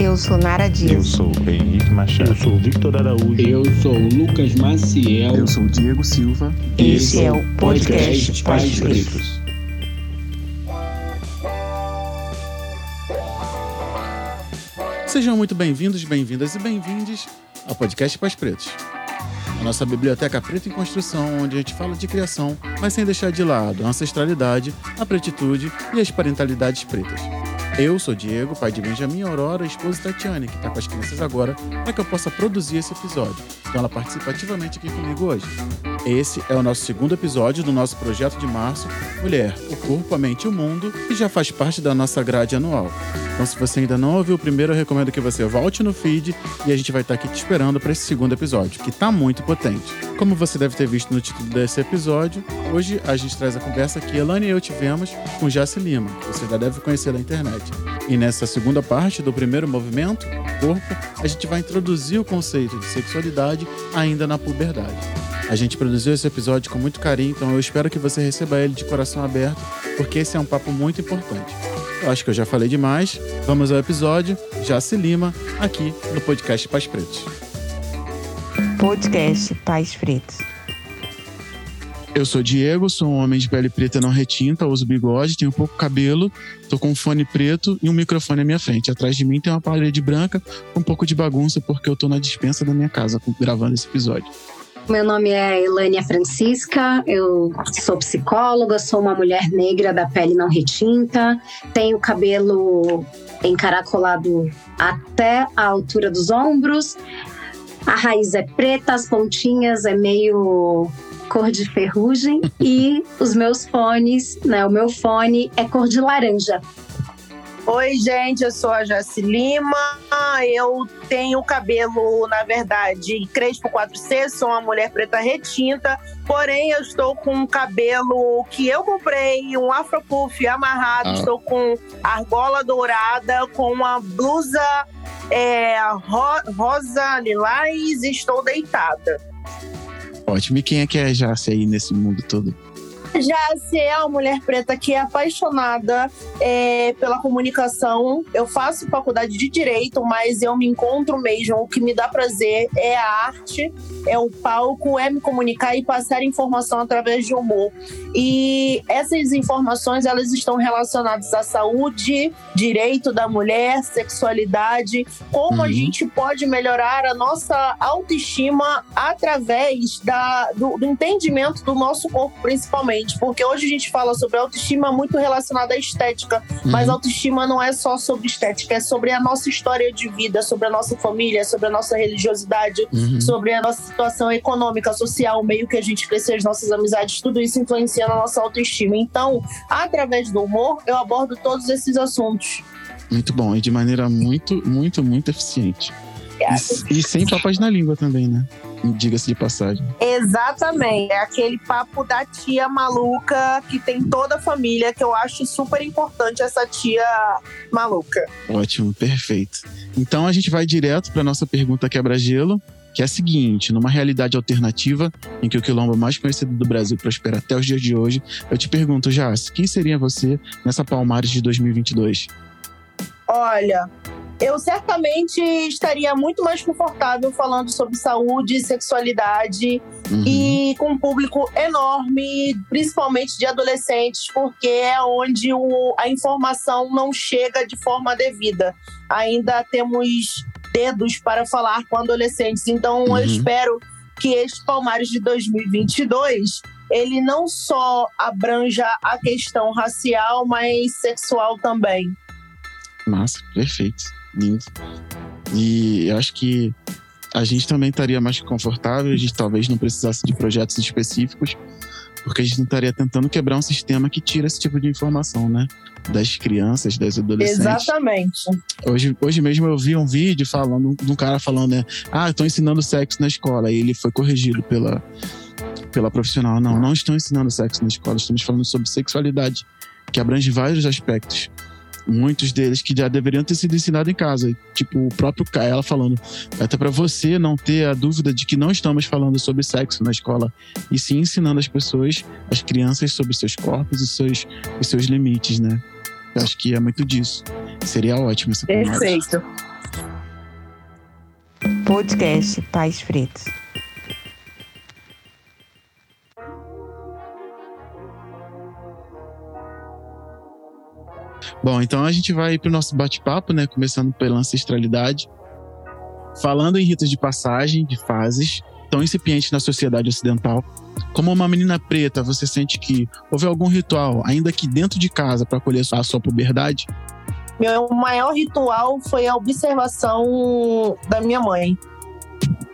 Eu sou Nara Dias. Eu sou Henrique Machado. Eu sou Victor Araújo. Eu sou Lucas Maciel. Eu sou Diego Silva. Esse é o podcast Pais Pretos. Sejam muito bem-vindos, bem-vindas e bem-vindes ao podcast Pais Pretos. A nossa biblioteca preta em construção, onde a gente fala de criação, mas sem deixar de lado a ancestralidade, a pretitude e as parentalidades pretas. Eu sou Diego, pai de Benjamin Aurora esposa Tatiane, que está com as crianças agora, para que eu possa produzir esse episódio. Então ela participa ativamente aqui comigo hoje. Esse é o nosso segundo episódio do nosso projeto de março, Mulher, o Corpo, a Mente e o Mundo, que já faz parte da nossa grade anual. Então, se você ainda não ouviu o primeiro, eu recomendo que você volte no feed e a gente vai estar aqui te esperando para esse segundo episódio, que está muito potente. Como você deve ter visto no título desse episódio, hoje a gente traz a conversa que Elane e eu tivemos com Jace Lima, que você já deve conhecer na internet. E nessa segunda parte do primeiro movimento, corpo, a gente vai introduzir o conceito de sexualidade ainda na puberdade. A gente produziu esse episódio com muito carinho, então eu espero que você receba ele de coração aberto, porque esse é um papo muito importante. Eu acho que eu já falei demais. Vamos ao episódio. Jace Lima, aqui no podcast Pais Pretos. Podcast Pais Pretos. Eu sou Diego, sou um homem de pele preta não retinta, uso bigode, tenho pouco cabelo, tô com um fone preto e um microfone à minha frente. Atrás de mim tem uma parede branca com um pouco de bagunça, porque eu tô na dispensa da minha casa gravando esse episódio. Meu nome é Elânia Francisca, eu sou psicóloga, sou uma mulher negra da pele não retinta, tenho cabelo encaracolado até a altura dos ombros, a raiz é preta, as pontinhas é meio cor de ferrugem e os meus fones, né, o meu fone é cor de laranja. Oi, gente, eu sou a Jaci Lima. Eu tenho cabelo, na verdade, crespo 4C, sou uma mulher preta retinta, porém eu estou com um cabelo que eu comprei, um afropuff amarrado, Ah. estou com argola dourada, com uma blusa é, ro- rosa lilás e estou deitada. Ótimo. E quem é que é Jace aí nesse mundo todo? Jace é uma mulher preta que é apaixonada é, pela comunicação. Eu faço faculdade de direito, mas eu me encontro mesmo. O que me dá prazer é a arte, é o palco, é me comunicar e passar informação através de humor. E essas informações elas estão relacionadas à saúde, direito da mulher, sexualidade, como a Uhum. gente pode melhorar a nossa autoestima através da, do, do entendimento do nosso corpo, principalmente. Porque hoje a gente fala sobre autoestima muito relacionada à estética, mas Uhum. autoestima não é só sobre estética, é sobre a nossa história de vida, sobre a nossa família, sobre a nossa religiosidade, Uhum. sobre a nossa situação econômica, social, o meio que a gente cresceu, as nossas amizades, tudo isso influencia na nossa autoestima. Então, através do humor, eu abordo todos esses assuntos. Muito bom. E de maneira muito, muito, muito eficiente. E, e sem papas na língua também, né? Diga-se de passagem. Exatamente. É aquele papo da tia maluca que tem toda a família, que eu acho super importante essa tia maluca. Ótimo, perfeito. Então a gente vai direto para nossa pergunta quebra-gelo, que é a seguinte: numa realidade alternativa em que o quilombo mais conhecido do Brasil prospera até os dias de hoje, eu te pergunto, Jace, quem seria você nessa Palmares de 2022? Olha, eu certamente estaria muito mais confortável falando sobre saúde sexualidade Uhum. e com um público enorme, principalmente de adolescentes, porque é onde o- a informação não chega de forma devida. Ainda temos dedos para falar com adolescentes, então Uhum. eu espero que este Palmares de 2022 ele não só abranja a questão racial, mas sexual também. Massa, perfeito. E eu acho que a gente também estaria mais confortável, a gente talvez não precisasse de projetos específicos, porque a gente não estaria tentando quebrar um sistema que tira esse tipo de informação, né? Das crianças, das adolescentes. Exatamente. Hoje, hoje mesmo eu vi um vídeo falando, de um cara falando, né? Ah, estão ensinando sexo na escola. E ele foi corrigido pela, pela profissional. Não, não estão ensinando sexo na escola. Estamos falando sobre sexualidade, que abrange vários aspectos. Muitos deles que já deveriam ter sido ensinados em casa. Tipo, o próprio ela falando. Até para você não ter a dúvida de que não estamos falando sobre sexo na escola. E sim ensinando as pessoas, as crianças, sobre seus corpos e seus, e seus limites, né? Eu acho que é muito disso. Seria ótimo essa. Perfeito. Podcast Pais Pretos. Bom, então a gente vai para o nosso bate-papo, né? Começando pela ancestralidade. Falando em ritos de passagem, de fases, tão incipientes na sociedade ocidental. Como uma menina preta, você sente que houve algum ritual, ainda que dentro de casa, para acolher a sua puberdade? Meu maior ritual foi a observação da minha mãe.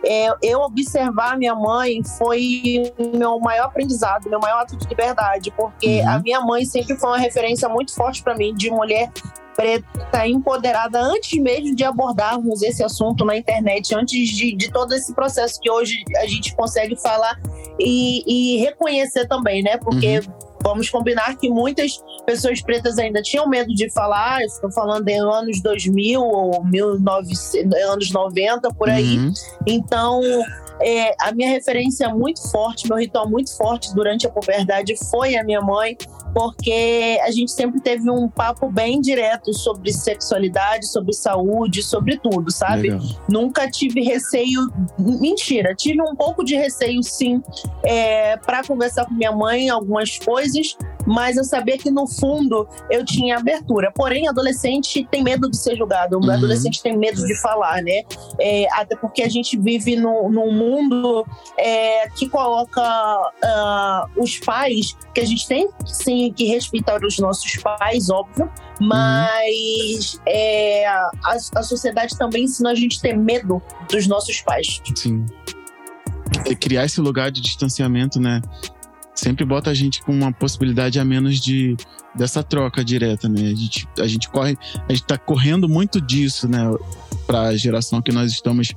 É, eu observar minha mãe foi meu maior aprendizado, meu maior ato de liberdade, porque Uhum. a minha mãe sempre foi uma referência muito forte para mim de mulher preta empoderada antes mesmo de abordarmos esse assunto na internet, antes de, de todo esse processo que hoje a gente consegue falar e, e reconhecer também, né? Porque vamos combinar que muitas pessoas pretas ainda tinham medo de falar, estou falando em anos 2000 ou 1900, anos 90, por aí. Uhum. Então, é, a minha referência muito forte, meu ritual muito forte durante a puberdade foi a minha mãe, porque a gente sempre teve um papo bem direto sobre sexualidade, sobre saúde, sobre tudo, sabe? Legal. Nunca tive receio. Mentira, tive um pouco de receio, sim, é, para conversar com minha mãe algumas coisas, mas eu sabia que no fundo eu tinha abertura. Porém, adolescente tem medo de ser julgado, Uhum. adolescente tem medo de falar, né? É, até porque a gente vive no- num mundo é, que coloca ah, os pais, que a gente tem sim que respeitar os nossos pais, óbvio, mas é, a, a sociedade também ensina a gente a ter medo dos nossos pais. Sim. É criar esse lugar de distanciamento, né? Sempre bota a gente com uma possibilidade a menos de dessa troca direta, né? A gente, a gente corre, a gente tá correndo muito disso, né? Para a geração que nós estamos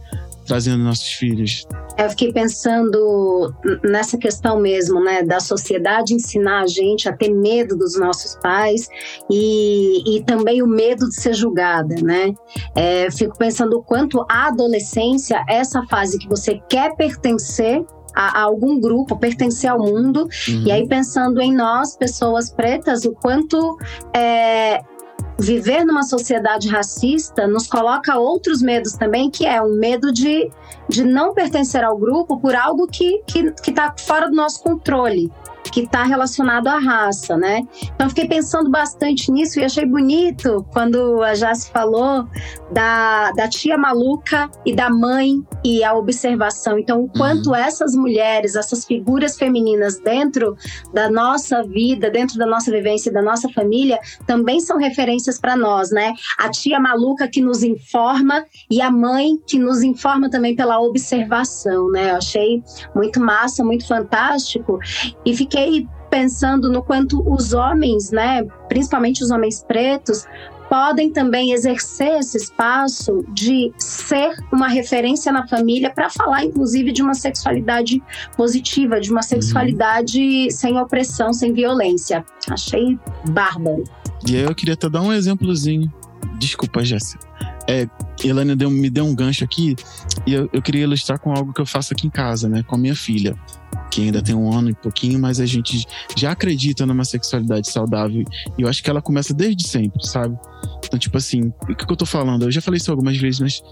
trazendo nossos filhos. Eu fiquei pensando nessa questão mesmo, né, da sociedade ensinar a gente a ter medo dos nossos pais e, e também o medo de ser julgada, né? É, fico pensando o quanto a adolescência, essa fase que você quer pertencer a, a algum grupo, pertencer ao mundo, Uhum. e aí pensando em nós, pessoas pretas, o quanto é, viver numa sociedade racista nos coloca outros medos também, que é um medo de, de não pertencer ao grupo por algo que que que está fora do nosso controle, que está relacionado à raça, né? Então eu fiquei pensando bastante nisso e achei bonito quando a Jace falou da, da tia maluca e da mãe e a observação. Então, o quanto essas mulheres, essas figuras femininas dentro da nossa vida, dentro da nossa vivência e da nossa família, também são referências para nós, né? A tia maluca que nos informa e a mãe que nos informa também pela observação, né? Eu achei muito massa, muito fantástico e fiquei pensando no quanto os homens, né, principalmente os homens pretos, podem também exercer esse espaço de ser uma referência na família para falar, inclusive, de uma sexualidade positiva, de uma sexualidade sem opressão, sem violência. Achei bárbaro. E aí eu queria até dar um exemplozinho. Desculpa, Jéssica. É, Elane deu, me deu um gancho aqui e eu, eu queria ilustrar com algo que eu faço aqui em casa, né? Com a minha filha, que ainda tem um ano e pouquinho, mas a gente já acredita numa sexualidade saudável. E eu acho que ela começa desde sempre, sabe? Então, tipo assim, o que, que eu tô falando? Eu já falei isso algumas vezes, mas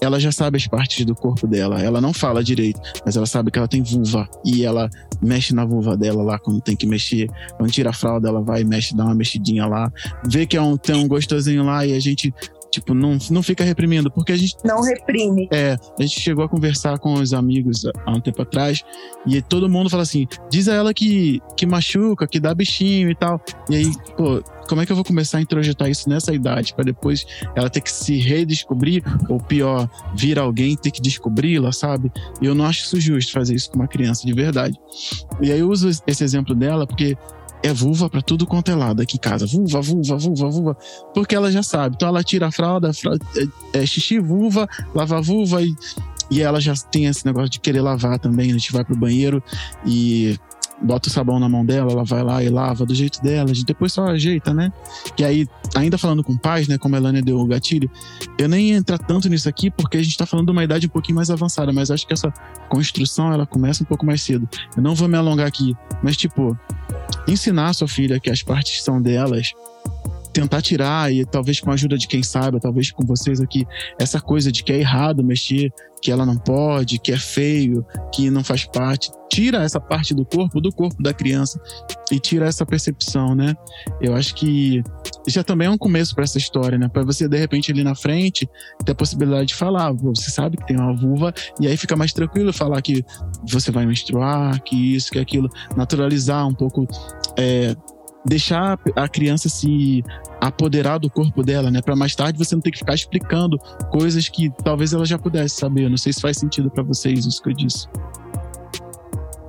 ela já sabe as partes do corpo dela. Ela não fala direito, mas ela sabe que ela tem vulva. E ela mexe na vulva dela lá quando tem que mexer. Quando tira a fralda, ela vai mexe, dá uma mexidinha lá. Vê que é um, tem um gostosinho lá e a gente, tipo, não, não fica reprimindo. Porque a gente Não reprime. é, a gente chegou a conversar com os amigos há um tempo atrás e todo mundo fala assim: diz a ela que, que machuca, que dá bichinho e tal. E aí, pô, como é que eu vou começar a introjetar isso nessa idade para depois ela ter que se redescobrir ou pior, vir alguém ter que descobri-la, sabe? E eu não acho isso justo fazer isso com uma criança de verdade. E aí eu uso esse exemplo dela porque é vulva pra tudo quanto é lado aqui em casa. Vulva, vulva, vulva, vulva. Porque ela já sabe. Então ela tira a fralda, fralda é, é xixi, vulva, lava a vulva e, e ela já tem esse negócio de querer lavar também. A gente vai pro banheiro e bota o sabão na mão dela, ela vai lá e lava do jeito dela, a gente depois só ajeita, né? Que aí, ainda falando com pais, né, como a Elânia deu o gatilho, eu nem ia entrar tanto nisso aqui porque a gente tá falando de uma idade um pouquinho mais avançada, mas acho que essa construção ela começa um pouco mais cedo. Eu não vou me alongar aqui, mas tipo, ensinar a sua filha que as partes são delas tentar tirar, e talvez com a ajuda de quem sabe, talvez com vocês aqui, essa coisa de que é errado mexer, que ela não pode, que é feio, que não faz parte. Tira essa parte do corpo, do corpo da criança, e tira essa percepção, né? Eu acho que já também é um começo para essa história, né? Para você, de repente, ali na frente, ter a possibilidade de falar. Você sabe que tem uma vulva, e aí fica mais tranquilo falar que você vai menstruar, que isso, que aquilo. Naturalizar um pouco. É, deixar a criança se apoderar do corpo dela, né? Para mais tarde você não ter que ficar explicando coisas que talvez ela já pudesse saber. Eu não sei se faz sentido para vocês isso que eu disse.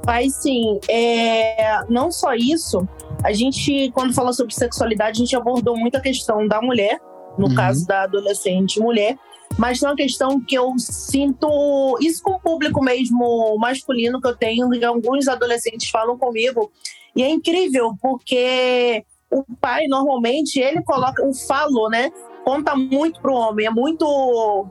Faz sim. É, não só isso, a gente, quando fala sobre sexualidade, a gente abordou muito a questão da mulher, no uhum. caso da adolescente mulher, mas tem uma questão que eu sinto isso com o público mesmo masculino que eu tenho, e alguns adolescentes falam comigo, e é incrível, porque o pai, normalmente, ele coloca o falo, né? Conta muito pro homem, é muito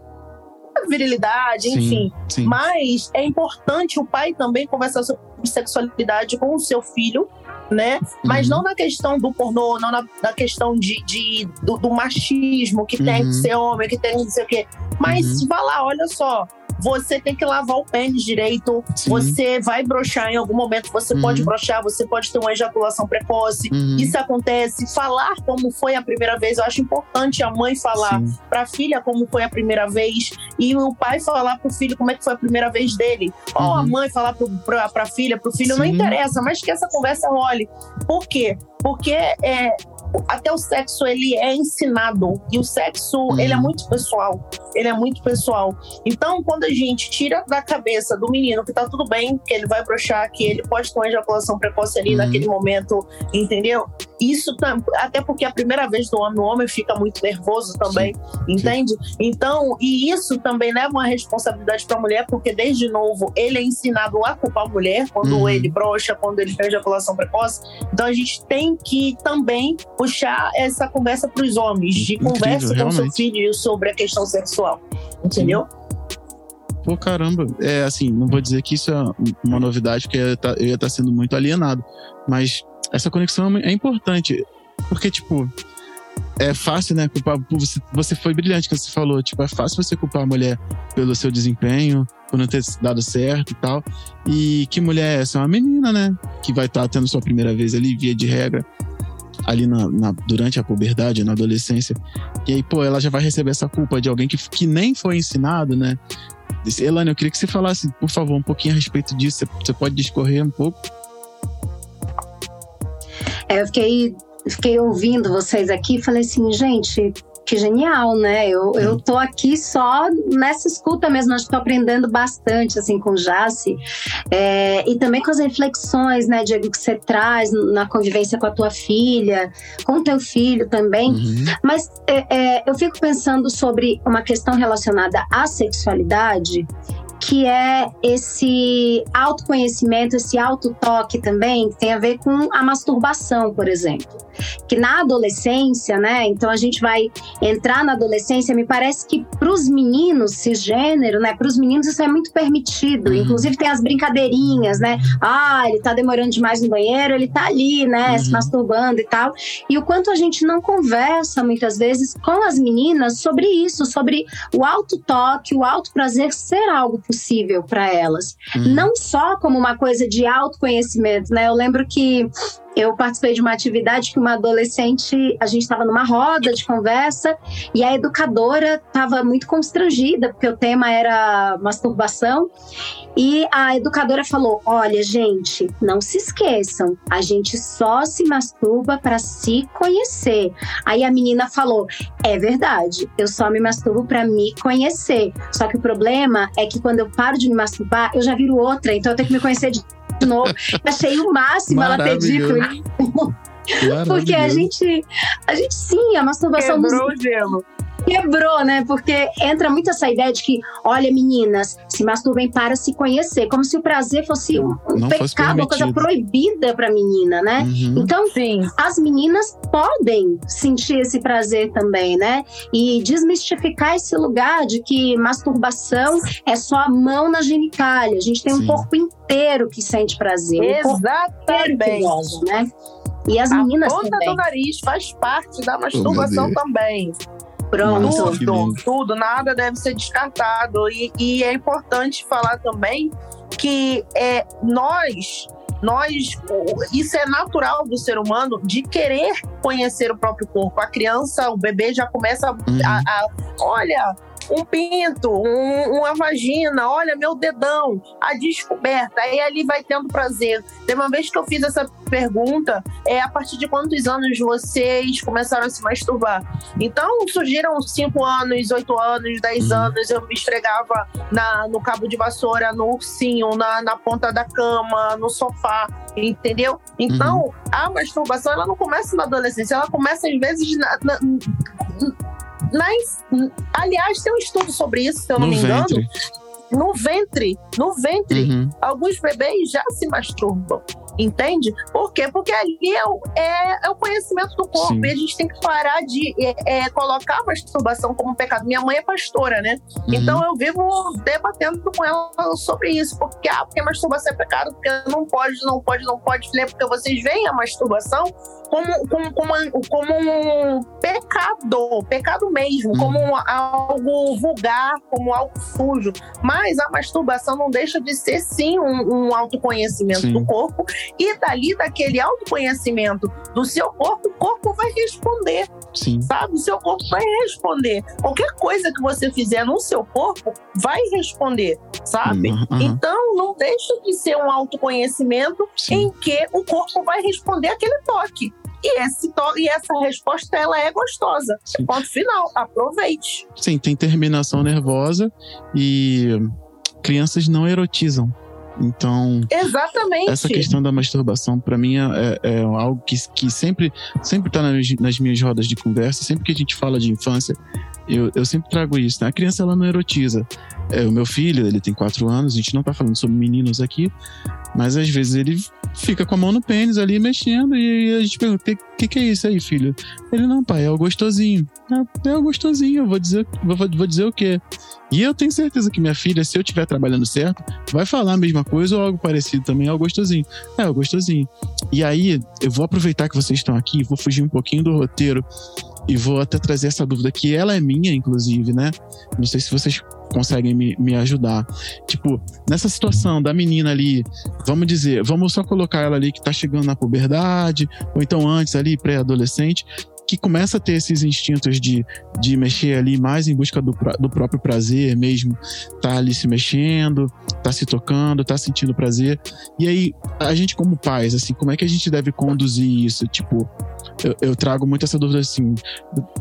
virilidade, enfim. Sim. Mas é importante o pai também conversar sobre sexualidade com o seu filho, né? Mas uhum. não na questão do pornô, não na, na questão de, de do, do, machismo, que uhum. tem que uhum. ser homem, que tem que não sei o quê. Mas uhum. falar, olha só, você tem que lavar o pênis direito, Sim. você vai brochar em algum momento, você uhum. pode brochar, você pode ter uma ejaculação precoce. Uhum. Isso acontece. Falar como foi a primeira vez, eu acho importante a mãe falar para a filha como foi a primeira vez e o pai falar para o filho como é que foi a primeira vez dele. Ou a uhum. mãe falar para a filha, para o filho, Sim. não interessa, mas que essa conversa role. Por quê? Porque é, até o sexo ele é ensinado e o sexo uhum. ele é muito pessoal ele é muito pessoal então quando a gente tira da cabeça do menino que tá tudo bem que ele vai brochar que ele pode ter uma ejaculação precoce ali uhum. naquele momento entendeu isso até porque a primeira vez do homem o homem fica muito nervoso também Sim. entende Sim. então e isso também leva uma responsabilidade para a mulher porque desde novo ele é ensinado a culpar a mulher quando uhum. ele brocha quando ele tem ejaculação precoce então a gente tem que também puxar essa conversa para os homens, de Incrível, conversa com seu filho sobre a questão sexual. Entendeu? Pô, caramba. É assim, não vou dizer que isso é uma novidade, porque eu ia estar sendo muito alienado. Mas essa conexão é importante. Porque, tipo, é fácil, né? Culpar. Você, você foi brilhante que você falou. Tipo, é fácil você culpar a mulher pelo seu desempenho, por não ter dado certo e tal. E que mulher é essa? É uma menina, né? Que vai estar tendo sua primeira vez ali, via de regra ali na, na, durante a puberdade, na adolescência. E aí, pô, ela já vai receber essa culpa de alguém que, que nem foi ensinado, né? Elane, eu queria que você falasse, por favor, um pouquinho a respeito disso. Você, você pode discorrer um pouco? É, eu fiquei, fiquei ouvindo vocês aqui e falei assim, gente, que genial, né? Eu, eu tô aqui só nessa escuta mesmo, acho que tô aprendendo bastante, assim, com o Jace. É, e também com as reflexões, né, Diego, que você traz na convivência com a tua filha, com o teu filho também. Uhum. Mas é, é, eu fico pensando sobre uma questão relacionada à sexualidade que é esse autoconhecimento, esse autotoque também, que tem a ver com a masturbação, por exemplo. Que na adolescência, né? Então a gente vai entrar na adolescência, me parece que para os meninos cisgênero, né? Para os meninos isso é muito permitido. Uhum. Inclusive tem as brincadeirinhas, né? Ah, ele tá demorando demais no banheiro, ele tá ali, né? Uhum. Se masturbando e tal. E o quanto a gente não conversa muitas vezes com as meninas sobre isso, sobre o autotoque, o auto prazer ser algo possível para elas. Uhum. Não só como uma coisa de autoconhecimento, né? Eu lembro que eu participei de uma atividade que uma adolescente, a gente estava numa roda de conversa e a educadora estava muito constrangida, porque o tema era masturbação. E a educadora falou: Olha, gente, não se esqueçam, a gente só se masturba para se conhecer. Aí a menina falou: É verdade, eu só me masturbo para me conhecer. Só que o problema é que quando eu paro de me masturbar, eu já viro outra, então eu tenho que me conhecer de novo. Achei o máximo ela ter dito isso. Porque a gente, a gente sim, a masturbação Quebrou nos... o gelo quebrou, né? Porque entra muito essa ideia de que, olha, meninas, se masturbem para se conhecer, como se o prazer fosse um, um pecado, uma coisa proibida para menina, né? Uhum. Então, Sim. as meninas podem sentir esse prazer também, né? E desmistificar esse lugar de que masturbação é só a mão na genitália. A gente tem Sim. um corpo inteiro que sente prazer. Exatamente. Um goza, né? E as A meninas ponta também. do nariz faz parte da masturbação Deus. também. Pronto. Nossa, Tudo, tudo, nada deve ser descartado. E, e é importante falar também que é, nós, nós, isso é natural do ser humano de querer conhecer o próprio corpo. A criança, o bebê já começa Uhum. a, a- olha. Um pinto, um- uma vagina, olha meu dedão, a descoberta. Aí ali vai tendo prazer. Tem uma vez que eu fiz essa pergunta, é a partir de quantos anos vocês começaram a se masturbar? Então surgiram 5 anos, 8 anos, 10 Uhum. anos, eu me esfregava na, no cabo de vassoura, no ursinho, na, na ponta da cama, no sofá, entendeu? Então, a masturbação ela não começa na adolescência, ela começa às vezes na. na- na inf- aliás, tem um estudo sobre isso, se eu não No me engano. ventre. No ventre, no ventre, Uhum. alguns bebês já se masturbam. Entende? Por quê? Porque ali é o, é, é o conhecimento do corpo. Sim. E a gente tem que parar de é, é, colocar a masturbação como um pecado. Minha mãe é pastora, né? Uhum. Então eu vivo debatendo com ela sobre isso. Porque, ah, porque masturbação é pecado, porque não pode, não pode, não pode. Falei, porque vocês veem a masturbação como, como, como, como um pecado, pecado mesmo, Uhum. como algo vulgar, como algo sujo. Mas a masturbação não deixa de ser, sim, um, um autoconhecimento Sim. do corpo. E dali, daquele autoconhecimento do seu corpo, o corpo vai responder Sim. sabe? O seu corpo vai responder. Qualquer coisa que você fizer no seu corpo vai responder, sabe? Uhum, uhum. Então, não deixa de ser um autoconhecimento Sim. em que o corpo vai responder aquele toque. E, esse to e essa resposta, ela é gostosa. Sim. Ponto final. Aproveite. Sim, tem terminação nervosa e crianças não erotizam. Então, Exatamente. essa questão da masturbação, pra mim, é, é algo que, que sempre, sempre tá nas, nas minhas rodas de conversa. Sempre que a gente fala de infância, eu, eu sempre trago isso. Né? A criança, ela não erotiza. É, o meu filho, ele tem quatro anos, a gente não tá falando sobre meninos aqui, mas às vezes ele fica com a mão no pênis ali mexendo e a gente pergunta: o que, que, que é isso aí, filho? Ele, não, pai, é o gostosinho. É, é o gostosinho, eu vou dizer, vou, vou dizer o quê? E eu tenho certeza que minha filha, se eu estiver trabalhando certo, vai falar a mesma coisa ou algo parecido também, é o gostosinho. É, o gostosinho. E aí, eu vou aproveitar que vocês estão aqui, vou fugir um pouquinho do roteiro e vou até trazer essa dúvida, que ela é minha, inclusive, né? Não sei se vocês conseguem me, me ajudar. Tipo, nessa situação da menina ali, vamos dizer, vamos só colocar ela ali que tá chegando na puberdade, ou então antes ali, pré-adolescente, que começa a ter esses instintos de, de mexer ali mais em busca do, do próprio prazer mesmo, tá ali se mexendo, tá se tocando, tá sentindo prazer. E aí, a gente como pais, assim, como é que a gente deve conduzir isso? Tipo, eu, eu trago muito essa dúvida assim,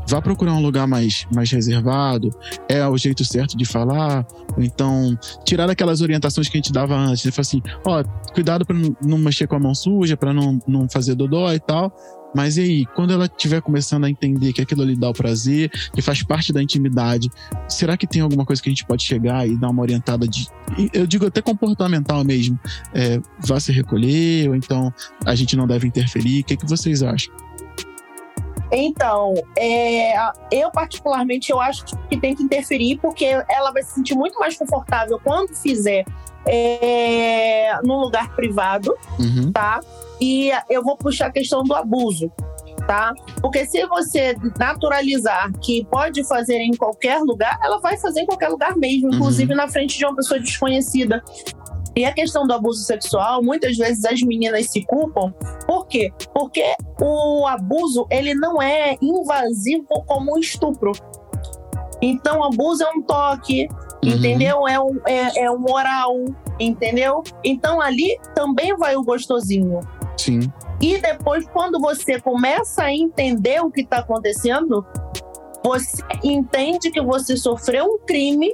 vá procurar um lugar mais, mais reservado, é o jeito certo de falar, ou então tirar aquelas orientações que a gente dava antes, né? Falar assim, ó, cuidado para não, mexer com a mão suja, para não, não fazer dodó e tal. Mas e aí, quando ela estiver começando a entender que aquilo ali dá o prazer, que faz parte da intimidade, será que tem alguma coisa que a gente pode chegar e dar uma orientada de. Eu digo até comportamental mesmo. É, vá se recolher, ou então a gente não deve interferir. O que, que vocês acham? Então, é, eu particularmente eu acho que tem que interferir porque ela vai se sentir muito mais confortável quando fizer é, num lugar privado, Uhum, tá? E eu vou puxar a questão do abuso, tá? Porque se você naturalizar que pode fazer em qualquer lugar, ela vai fazer em qualquer lugar mesmo, inclusive na frente de uma pessoa desconhecida. E a questão do abuso sexual, muitas vezes as meninas se culpam. Por quê? Porque o abuso, ele não é invasivo como um estupro. Então, abuso é um toque, Uhum. entendeu? É um, é, é um oral, entendeu? Então, ali também vai o gostosinho. Sim. E depois, quando você começa a entender o que está acontecendo, você entende que você sofreu um crime,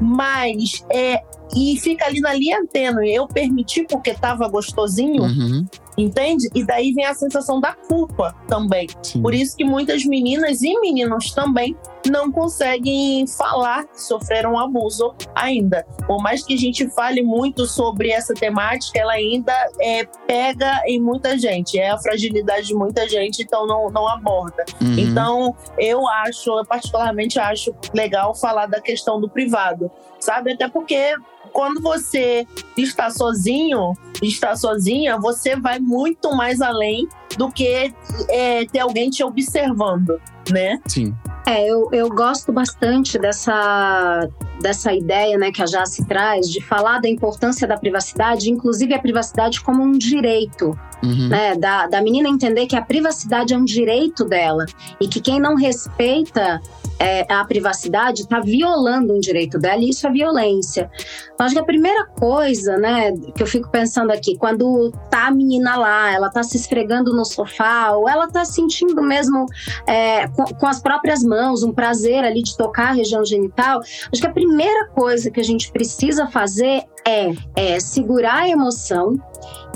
mas é e fica ali na linha tênue. Eu permiti porque estava gostosinho, Uhum, entende? E daí vem a sensação da culpa também. sim. Por isso que muitas meninas e meninos também não conseguem falar que sofreram abuso ainda. Por mais que a gente fale muito sobre essa temática, ela ainda é, pega em muita gente, é a fragilidade de muita gente, então não, não aborda. Uhum. Então, eu acho, eu particularmente acho legal falar da questão do privado, sabe? Até porque quando você está sozinho, está sozinha, você vai muito mais além do que é, ter alguém te observando, né? Sim. É, eu, eu gosto bastante dessa, dessa ideia né, que a Jace traz de falar da importância da privacidade, inclusive a privacidade como um direito. Uhum. Né, da, da menina entender que a privacidade é um direito dela e que quem não respeita é, a privacidade está violando um direito dela e isso é violência. Então, acho que a primeira coisa, né, que eu fico pensando aqui, quando tá a menina lá, ela tá se esfregando no sofá, ou ela tá sentindo mesmo é, com, com, as próprias mãos um prazer ali de tocar a região genital, acho que a primeira coisa que a gente precisa fazer é, é segurar a emoção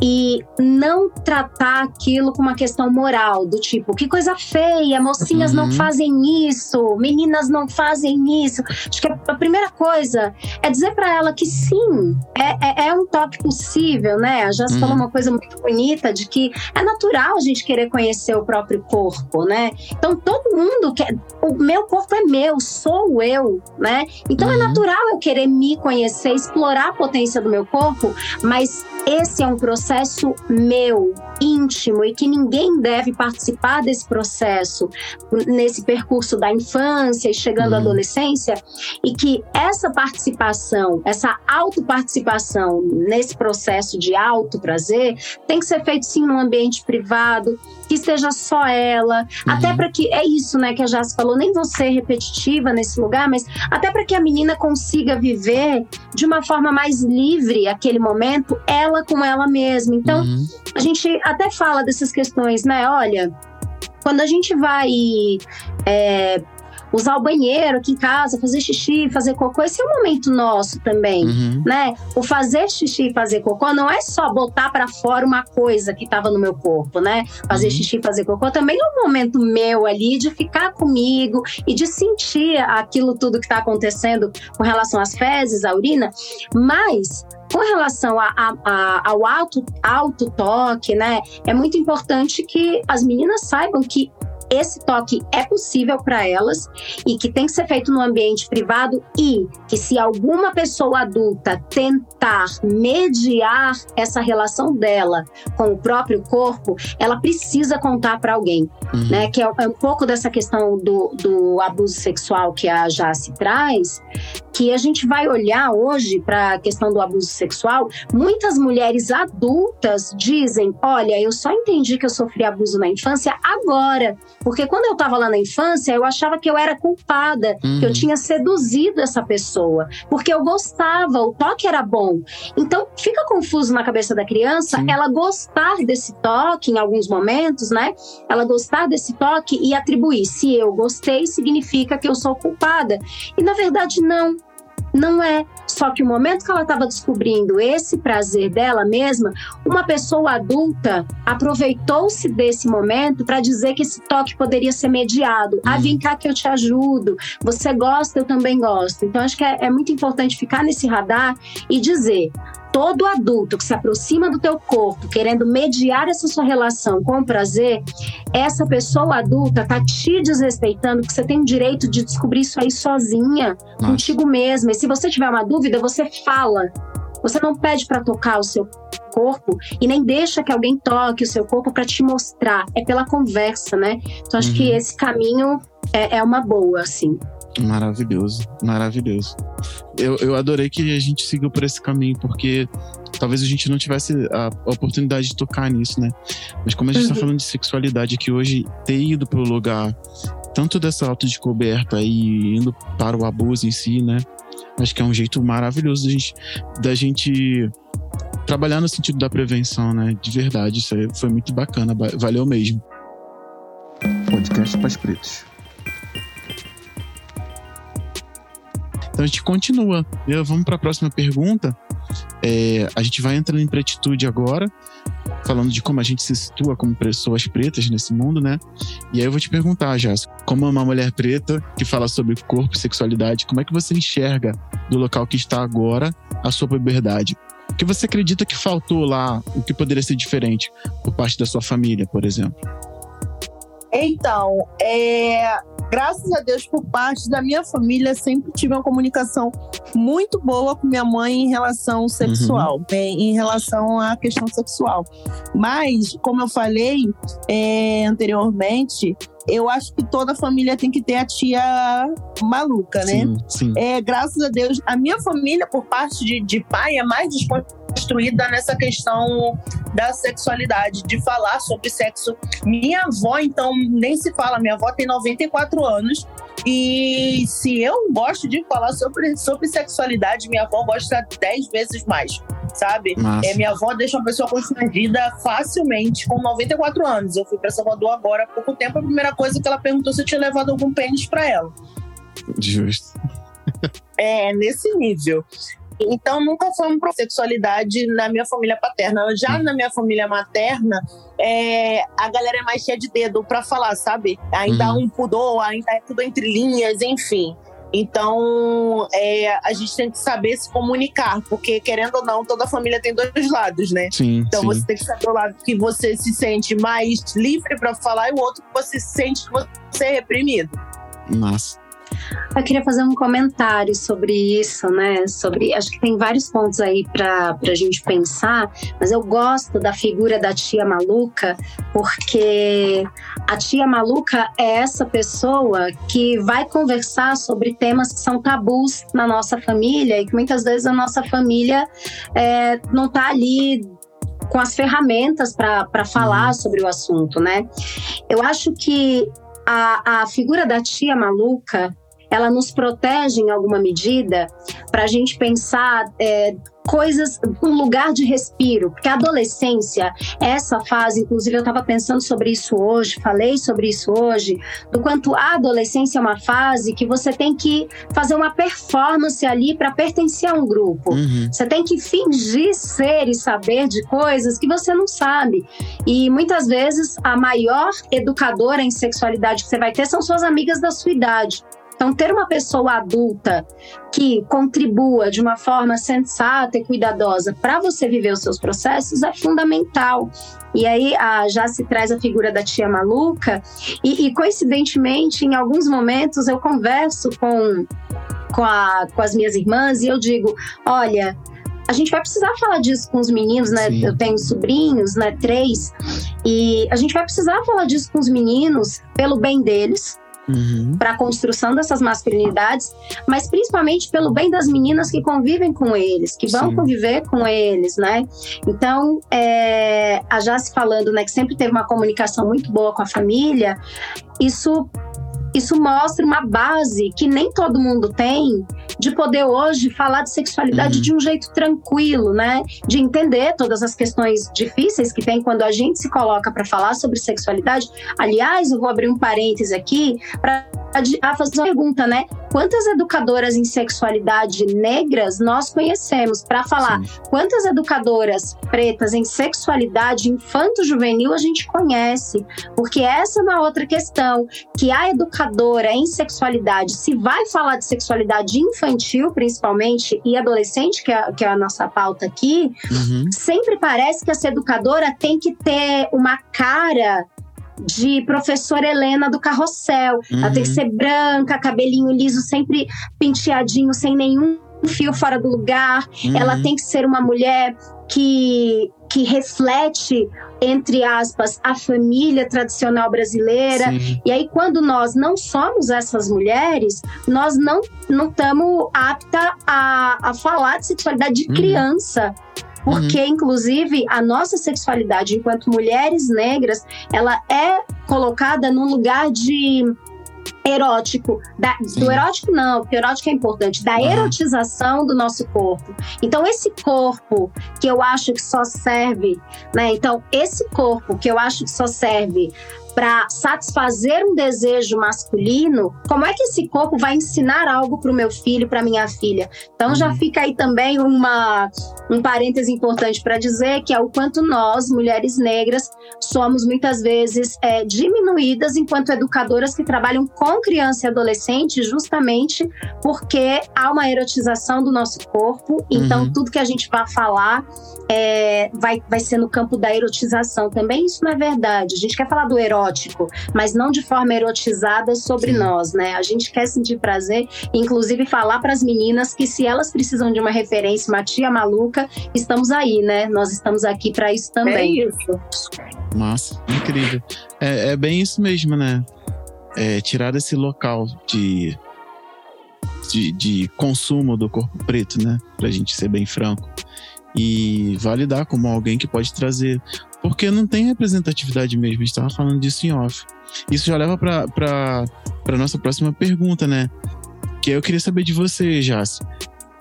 e não tratar aquilo com uma questão moral, do tipo, que coisa feia, mocinhas uhum. não fazem isso, meninas não fazem isso. Acho que a primeira coisa é dizer para ela que sim, é, é, é, um toque possível, né? A Jess uhum. falou uma coisa muito bonita de que é natural a gente querer conhecer o próprio corpo, né? Então todo mundo quer. O meu corpo é meu, sou eu, né? Então é uhum. é natural eu querer me conhecer, explorar a potência do meu corpo, mas esse é um processo meu, íntimo, e que ninguém deve participar desse processo nesse percurso da infância e chegando uhum. à adolescência, e que essa participação, essa autoparticipação nesse processo de auto prazer tem que ser feito sim num ambiente privado, que seja só ela, uhum. até para que é isso, né, que a Jace falou, nem você repetitiva nesse lugar, mas até para que a menina consiga viver de uma forma mais livre aquele momento, ela com ela mesma. Então, uhum. a gente até fala dessas questões, né? Olha, quando a gente vai é, usar o banheiro aqui em casa, fazer xixi, fazer cocô, esse é um momento nosso também, uhum. né? O fazer xixi e fazer cocô não é só botar para fora uma coisa que estava no meu corpo, né? Fazer uhum. xixi e fazer cocô também é um momento meu ali de ficar comigo e de sentir aquilo tudo que está acontecendo com relação às fezes, à urina, mas com relação a, a, a, ao auto, auto toque, né? É muito importante que as meninas saibam que esse toque é possível para elas e que tem que ser feito no ambiente privado e que se alguma pessoa adulta tentar mediar essa relação dela com o próprio corpo, ela precisa contar para alguém, uhum. né? Que é, um pouco dessa questão do, do abuso sexual que a Jace traz, que a gente vai olhar hoje para a questão do abuso sexual, muitas mulheres adultas dizem: Olha, eu só entendi que eu sofri abuso na infância agora. Porque quando eu estava lá na infância, eu achava que eu era culpada, uhum. que eu uhum. tinha seduzido essa pessoa, porque eu gostava, o toque era bom. Então fica confuso na cabeça da criança Sim. ela gostar desse toque em alguns momentos, né? Ela gostar desse toque e atribuir. Se eu gostei, significa que eu sou culpada. E na verdade, não. Não é. Só que o momento que ela estava descobrindo esse prazer dela mesma, uma pessoa adulta aproveitou-se desse momento para dizer que esse toque poderia ser mediado. Ah, uhum. vem cá que eu te ajudo. Você gosta, eu também gosto. Então, acho que é, é muito importante ficar nesse radar e dizer: todo adulto que se aproxima do teu corpo, querendo mediar essa sua relação com o prazer, essa pessoa adulta tá te desrespeitando, porque você tem o direito de descobrir isso aí sozinha, Nossa. contigo mesma. E se você tiver uma dúvida, você fala. Você não pede para tocar o seu corpo e nem deixa que alguém toque o seu corpo para te mostrar. É pela conversa, né? Então acho uhum. que esse caminho é, é uma boa, assim. Maravilhoso, maravilhoso. Eu, eu adorei que a gente seguiu por esse caminho, porque talvez a gente não tivesse a, oportunidade de tocar nisso, né? Mas como a gente está uhum. falando de sexualidade aqui hoje, ter ido para o lugar tanto dessa autodescoberta e indo para o abuso em si, né? Acho que é um jeito maravilhoso da gente, da gente trabalhar no sentido da prevenção, né? De verdade, isso foi muito bacana, valeu mesmo. Podcast Paz Pretos. Então a gente continua. Vamos para a próxima pergunta. É, a gente vai entrando em pretitude agora. falando de como a gente se situa como pessoas pretas nesse mundo, né? E aí eu vou te perguntar, Jéssica, como uma mulher preta que fala sobre corpo e sexualidade, como é que você enxerga do local que está agora a sua puberdade? O que você acredita que faltou lá, o que poderia ser diferente por parte da sua família, por exemplo? Então, é, graças a Deus, por parte da minha família, sempre tive uma comunicação muito boa com minha mãe em relação sexual, uhum. né, em relação à questão sexual. Mas, como eu falei é, anteriormente, eu acho que toda família tem que ter a tia maluca, né? Sim, sim. É, graças a Deus, a minha família, por parte de, de pai, é mais desconstruída nessa questão da sexualidade, de falar sobre sexo. Minha avó, então, nem se fala, minha avó tem 94 anos. E se eu gosto de falar sobre, sobre sexualidade, minha avó gosta 10 vezes mais sabe? É, minha avó deixa uma pessoa constrangida facilmente com 94 anos. Eu fui para Salvador agora há pouco tempo. A primeira coisa que ela perguntou se eu tinha levado algum pênis para ela. Justo. é, nesse nível. Então nunca foi uma sexualidade na minha família paterna. Já na minha família materna, é, a galera é mais cheia de dedo para falar, sabe? Ainda uhum. há um pudor, ainda é tudo entre linhas, enfim. Então, é, a gente tem que saber se comunicar, porque querendo ou não, toda família tem dois lados, né? Sim, então sim. você tem que saber o lado que você se sente mais livre para falar e o outro que você sente que você é reprimido. Nossa. Eu queria fazer um comentário sobre isso, né? Sobre, acho que tem vários pontos aí para a gente pensar, mas eu gosto da figura da tia maluca, porque a tia maluca é essa pessoa que vai conversar sobre temas que são tabus na nossa família e que muitas vezes a nossa família é, não está ali com as ferramentas para falar uhum. sobre o assunto, né? Eu acho que a, a figura da tia maluca ela nos protege em alguma medida para a gente pensar é, coisas, um lugar de respiro, porque a adolescência, essa fase, inclusive eu estava pensando sobre isso hoje, falei sobre isso hoje, do quanto a adolescência é uma fase que você tem que fazer uma performance ali para pertencer a um grupo. Uhum. Você tem que fingir ser e saber de coisas que você não sabe. E muitas vezes a maior educadora em sexualidade que você vai ter são suas amigas da sua idade. Então, ter uma pessoa adulta que contribua de uma forma sensata e cuidadosa para você viver os seus processos é fundamental. E aí a, já se traz a figura da tia maluca, e, e coincidentemente, em alguns momentos, eu converso com, com, a, com as minhas irmãs e eu digo: olha, a gente vai precisar falar disso com os meninos, né? Sim. Eu tenho sobrinhos, né? Três. E a gente vai precisar falar disso com os meninos pelo bem deles, uhum. para a construção dessas masculinidades, mas principalmente pelo bem das meninas que convivem com eles, que vão Sim. conviver com eles, né? Então, é, a Jace falando, né, que sempre teve uma comunicação muito boa com a família, isso isso mostra uma base que nem todo mundo tem de poder hoje falar de sexualidade uhum. de um jeito tranquilo, né? De entender todas as questões difíceis que tem quando a gente se coloca para falar sobre sexualidade. Aliás, eu vou abrir um parêntese aqui para fazer uma pergunta, né? Quantas educadoras em sexualidade negras nós conhecemos? Para falar, Sim. quantas educadoras pretas em sexualidade infanto-juvenil a gente conhece? Porque essa é uma outra questão, que a educadora em sexualidade, se vai falar de sexualidade infantil, principalmente, e adolescente, que é, que é a nossa pauta aqui, uhum. sempre parece que essa educadora tem que ter uma cara de professora Helena do Carrossel. Uhum. Ela tem que ser branca, cabelinho liso, sempre penteadinho, sem nenhum fio fora do lugar. Uhum. Ela tem que ser uma mulher que, que reflete entre aspas, a família tradicional brasileira. Sim. E aí, quando nós não somos essas mulheres, nós não estamos apta a, a falar de sexualidade de uhum. criança. Porque, uhum. inclusive, a nossa sexualidade enquanto mulheres negras, ela é colocada num lugar de erótico, da, do erótico não, porque erótico é importante, da uhum. erotização do nosso corpo. Então, esse corpo que eu acho que só serve, né? Então, esse corpo que eu acho que só serve para satisfazer um desejo masculino, como é que esse corpo vai ensinar algo para o meu filho, para minha filha? Então já uhum. fica aí também uma, um parêntese importante para dizer que é o quanto nós, mulheres negras, somos muitas vezes é, diminuídas enquanto educadoras que trabalham com criança e adolescente, justamente porque há uma erotização do nosso corpo. Então uhum. tudo que a gente vai falar é, vai, vai ser no campo da erotização também. Isso não é verdade. A gente quer falar do erótico, mas não de forma erotizada sobre Sim. nós, né? A gente quer sentir prazer, inclusive falar para as meninas que se elas precisam de uma referência, uma tia maluca, estamos aí, né? Nós estamos aqui para isso também. É isso. Massa, incrível. É, é bem isso mesmo, né? É, tirar esse local de, de, de consumo do corpo preto, né? Pra gente ser bem franco e validar como alguém que pode trazer. Porque não tem representatividade mesmo, a gente estava falando disso em off. Isso já leva para a nossa próxima pergunta, né? Que eu queria saber de você, Jace.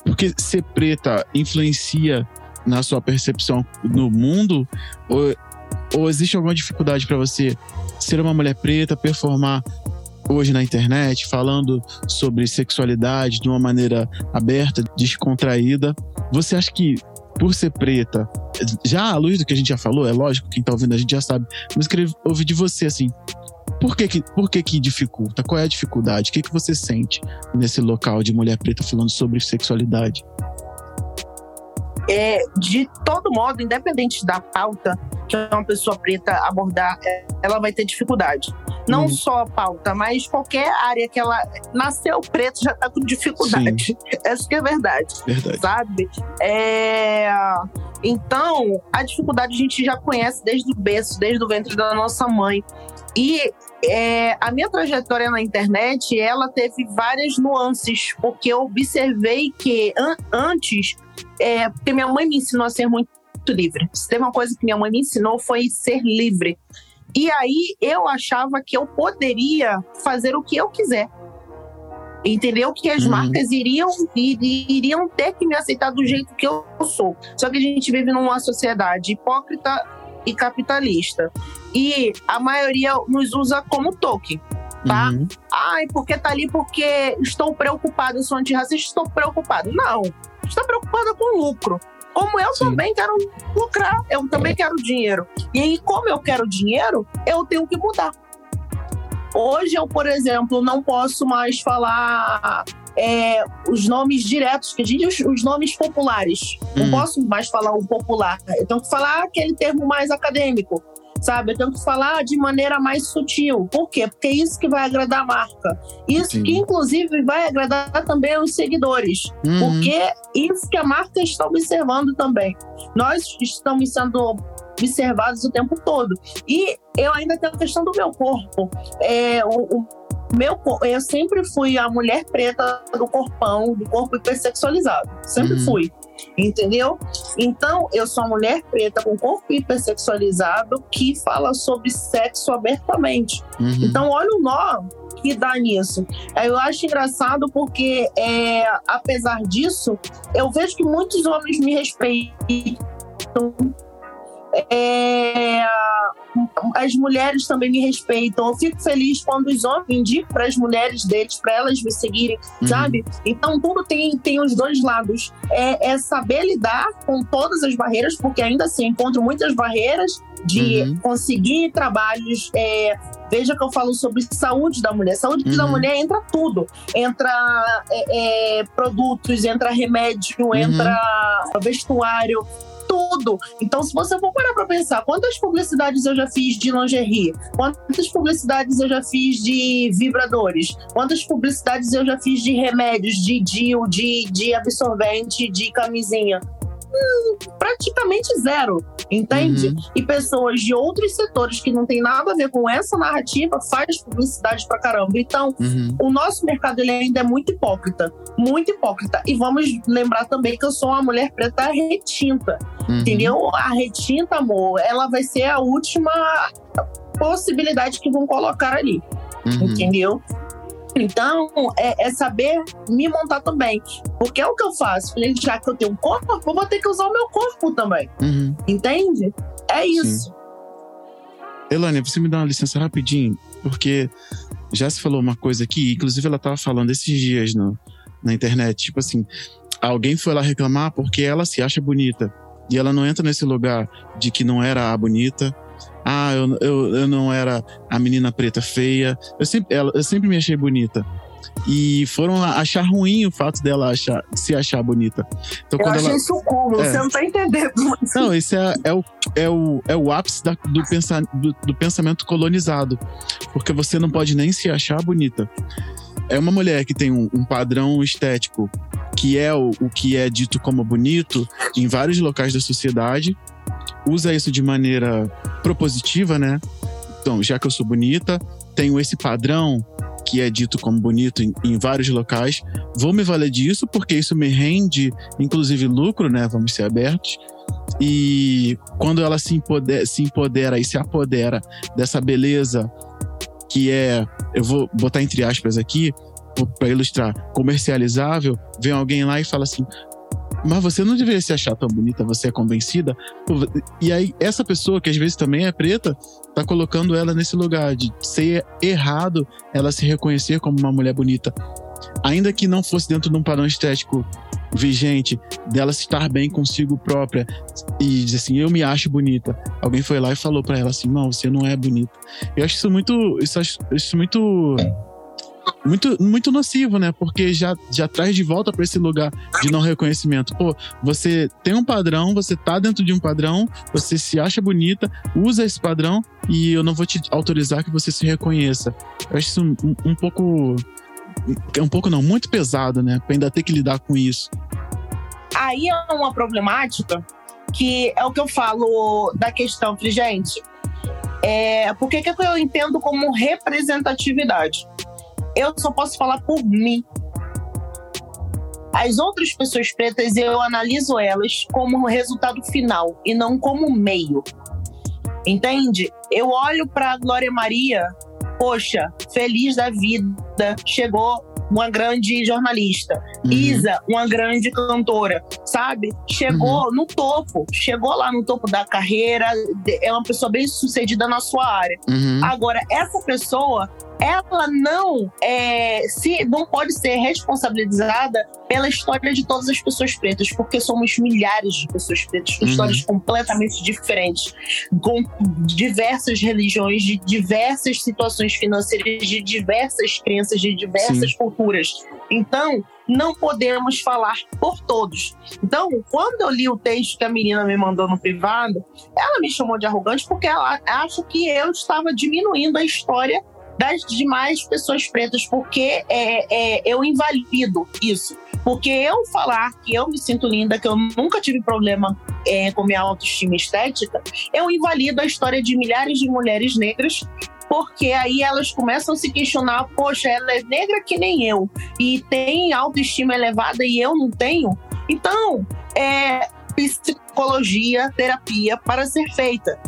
Porque ser preta influencia na sua percepção no mundo? Ou, ou existe alguma dificuldade para você ser uma mulher preta, performar hoje na internet, falando sobre sexualidade de uma maneira aberta, descontraída? Você acha que por ser preta, já à luz do que a gente já falou, é lógico, quem tá ouvindo a gente já sabe, mas queria ouvir de você, assim, por que que, por que, que dificulta? Qual é a dificuldade? O que, que você sente nesse local de mulher preta falando sobre sexualidade? É, de todo modo, independente da pauta que uma pessoa preta abordar, ela vai ter dificuldade. Não hum. só a pauta, mas qualquer área que ela nasceu preto já está com dificuldade. Sim. Essa que é verdade. Verdade. Sabe? É... Então, a dificuldade a gente já conhece desde o berço, desde o ventre da nossa mãe. E é, a minha trajetória na internet, ela teve várias nuances, porque eu observei que an antes, é, porque minha mãe me ensinou a ser muito livre. Se teve uma coisa que minha mãe me ensinou foi ser livre. E aí eu achava que eu poderia fazer o que eu quiser. Entendeu? Que as uhum. marcas iriam, iriam ter que me aceitar do jeito que eu sou. Só que a gente vive numa sociedade hipócrita e capitalista. E a maioria nos usa como toque. Tá? Uhum. Ai, porque tá ali porque estou preocupado, eu sou antirracista, estou preocupado. Não, estou preocupada com lucro. Como eu Sim. também quero lucrar, eu também é. quero dinheiro. E aí, como eu quero dinheiro, eu tenho que mudar. Hoje eu, por exemplo, não posso mais falar é, os nomes diretos, que a gente os, os nomes populares. Não uhum. posso mais falar o popular. Eu tenho que falar aquele termo mais acadêmico sabe? Eu tenho que falar de maneira mais sutil. Por quê? Porque é isso que vai agradar a marca. Isso Sim. que, inclusive, vai agradar também os seguidores. Uhum. Porque isso que a marca está observando também. Nós estamos sendo observados o tempo todo. E eu ainda tenho a questão do meu corpo. É, o, o meu eu sempre fui a mulher preta do corpão, do corpo hipersexualizado. Sempre uhum. fui. Entendeu? Então, eu sou uma mulher preta com corpo hipersexualizado que fala sobre sexo abertamente. Uhum. Então, olha o nó que dá nisso. Eu acho engraçado porque, é, apesar disso, eu vejo que muitos homens me respeitam é, as mulheres também me respeitam. Eu fico feliz quando os homens indicam para as mulheres deles, para elas me seguirem, uhum. sabe? Então tudo tem, tem os dois lados. É, é, saber lidar com todas as barreiras, porque ainda assim encontro muitas barreiras de uhum. conseguir trabalhos. É, veja que eu falo sobre saúde da mulher. Saúde uhum. da mulher entra tudo. Entra é, é produtos, entra remédio, uhum. entra vestuário tudo. Então, se você for parar para pensar, quantas publicidades eu já fiz de lingerie? Quantas publicidades eu já fiz de vibradores? Quantas publicidades eu já fiz de remédios, de DIU, de, de absorvente, de camisinha? Praticamente zero, entende? Uhum. E pessoas de outros setores que não tem nada a ver com essa narrativa faz publicidade pra caramba. Então, uhum. o nosso mercado ele ainda é muito hipócrita, muito hipócrita. E vamos lembrar também que eu sou uma mulher preta retinta, uhum. entendeu? A retinta, amor, ela vai ser a última possibilidade que vão colocar ali, uhum. entendeu? Então, é, é, saber me montar também. Porque é o que eu faço. Já que eu tenho um corpo, eu vou ter que usar o meu corpo também. Uhum. Entende? É isso. Sim. Elane, você me dá uma licença rapidinho, porque já se falou uma coisa aqui, inclusive ela tava falando esses dias no, na internet, tipo assim, alguém foi lá reclamar porque ela se acha bonita e ela não entra nesse lugar de que não era a bonita. Ah, eu, eu, eu não era a menina preta feia. Eu sempre, ela, eu sempre me achei bonita. E foram achar ruim o fato dela achar, se achar bonita. Então, eu achei ela, isso como, é, você não tá entendendo. Não, isso é, é, o, é, o, é o ápice da, do, pensa, do, do pensamento colonizado. Porque você não pode nem se achar bonita. É uma mulher que tem um, um padrão estético que é o, o que é dito como bonito em vários locais da sociedade, usa isso de maneira propositiva, né? Então, já que eu sou bonita, tenho esse padrão que é dito como bonito em, em, vários locais, vou me valer disso porque isso me rende, inclusive, lucro, né? Vamos ser abertos. E quando ela se empodera, se empodera e se apodera dessa beleza que é, eu vou botar entre aspas aqui, para ilustrar, comercializável, vem alguém lá e fala assim: mas você não deveria se achar tão bonita, você é convencida. E aí, essa pessoa, que às vezes também é preta, tá colocando ela nesse lugar de ser errado ela se reconhecer como uma mulher bonita. Ainda que não fosse dentro de um padrão estético vigente, dela estar bem consigo própria e dizer assim, eu me acho bonita. Alguém foi lá e falou para ela assim, não, você não é bonita. Eu acho isso muito, isso, isso muito muito, muito nocivo, né? Porque já, já traz de volta para esse lugar de não reconhecimento. Pô, você tem um padrão, você tá dentro de um padrão, você se acha bonita, usa esse padrão e eu não vou te autorizar que você se reconheça. Eu acho isso um, um pouco. Um pouco não, muito pesado, né? Pra ainda ter que lidar com isso. Aí é uma problemática que é o que eu falo da questão, gente. É, por que eu entendo como representatividade? Eu só posso falar por mim. As outras pessoas pretas, eu analiso elas como resultado final e não como meio. Entende? Eu olho para Glória Maria, poxa, feliz da vida, chegou uma grande jornalista. Uhum. Isa, uma grande cantora, sabe? Chegou uhum. no topo, chegou lá no topo da carreira, é uma pessoa bem sucedida na sua área. Uhum. Agora, essa pessoa ela não é, se não pode ser responsabilizada pela história de todas as pessoas pretas, porque somos milhares de pessoas pretas com uhum. histórias completamente diferentes, com diversas religiões, de diversas situações financeiras, de diversas crenças, de diversas Sim. culturas. Então, não podemos falar por todos. Então, quando eu li o texto que a menina me mandou no privado, ela me chamou de arrogante porque ela acha que eu estava diminuindo a história das demais pessoas pretas, porque é, é, eu invalido isso. Porque eu falar que eu me sinto linda, que eu nunca tive problema é, com minha autoestima estética, eu invalido a história de milhares de mulheres negras porque aí elas começam a se questionar: poxa, ela é negra que nem eu e tem autoestima elevada e eu não tenho. Então, é psicologia, terapia para ser feita.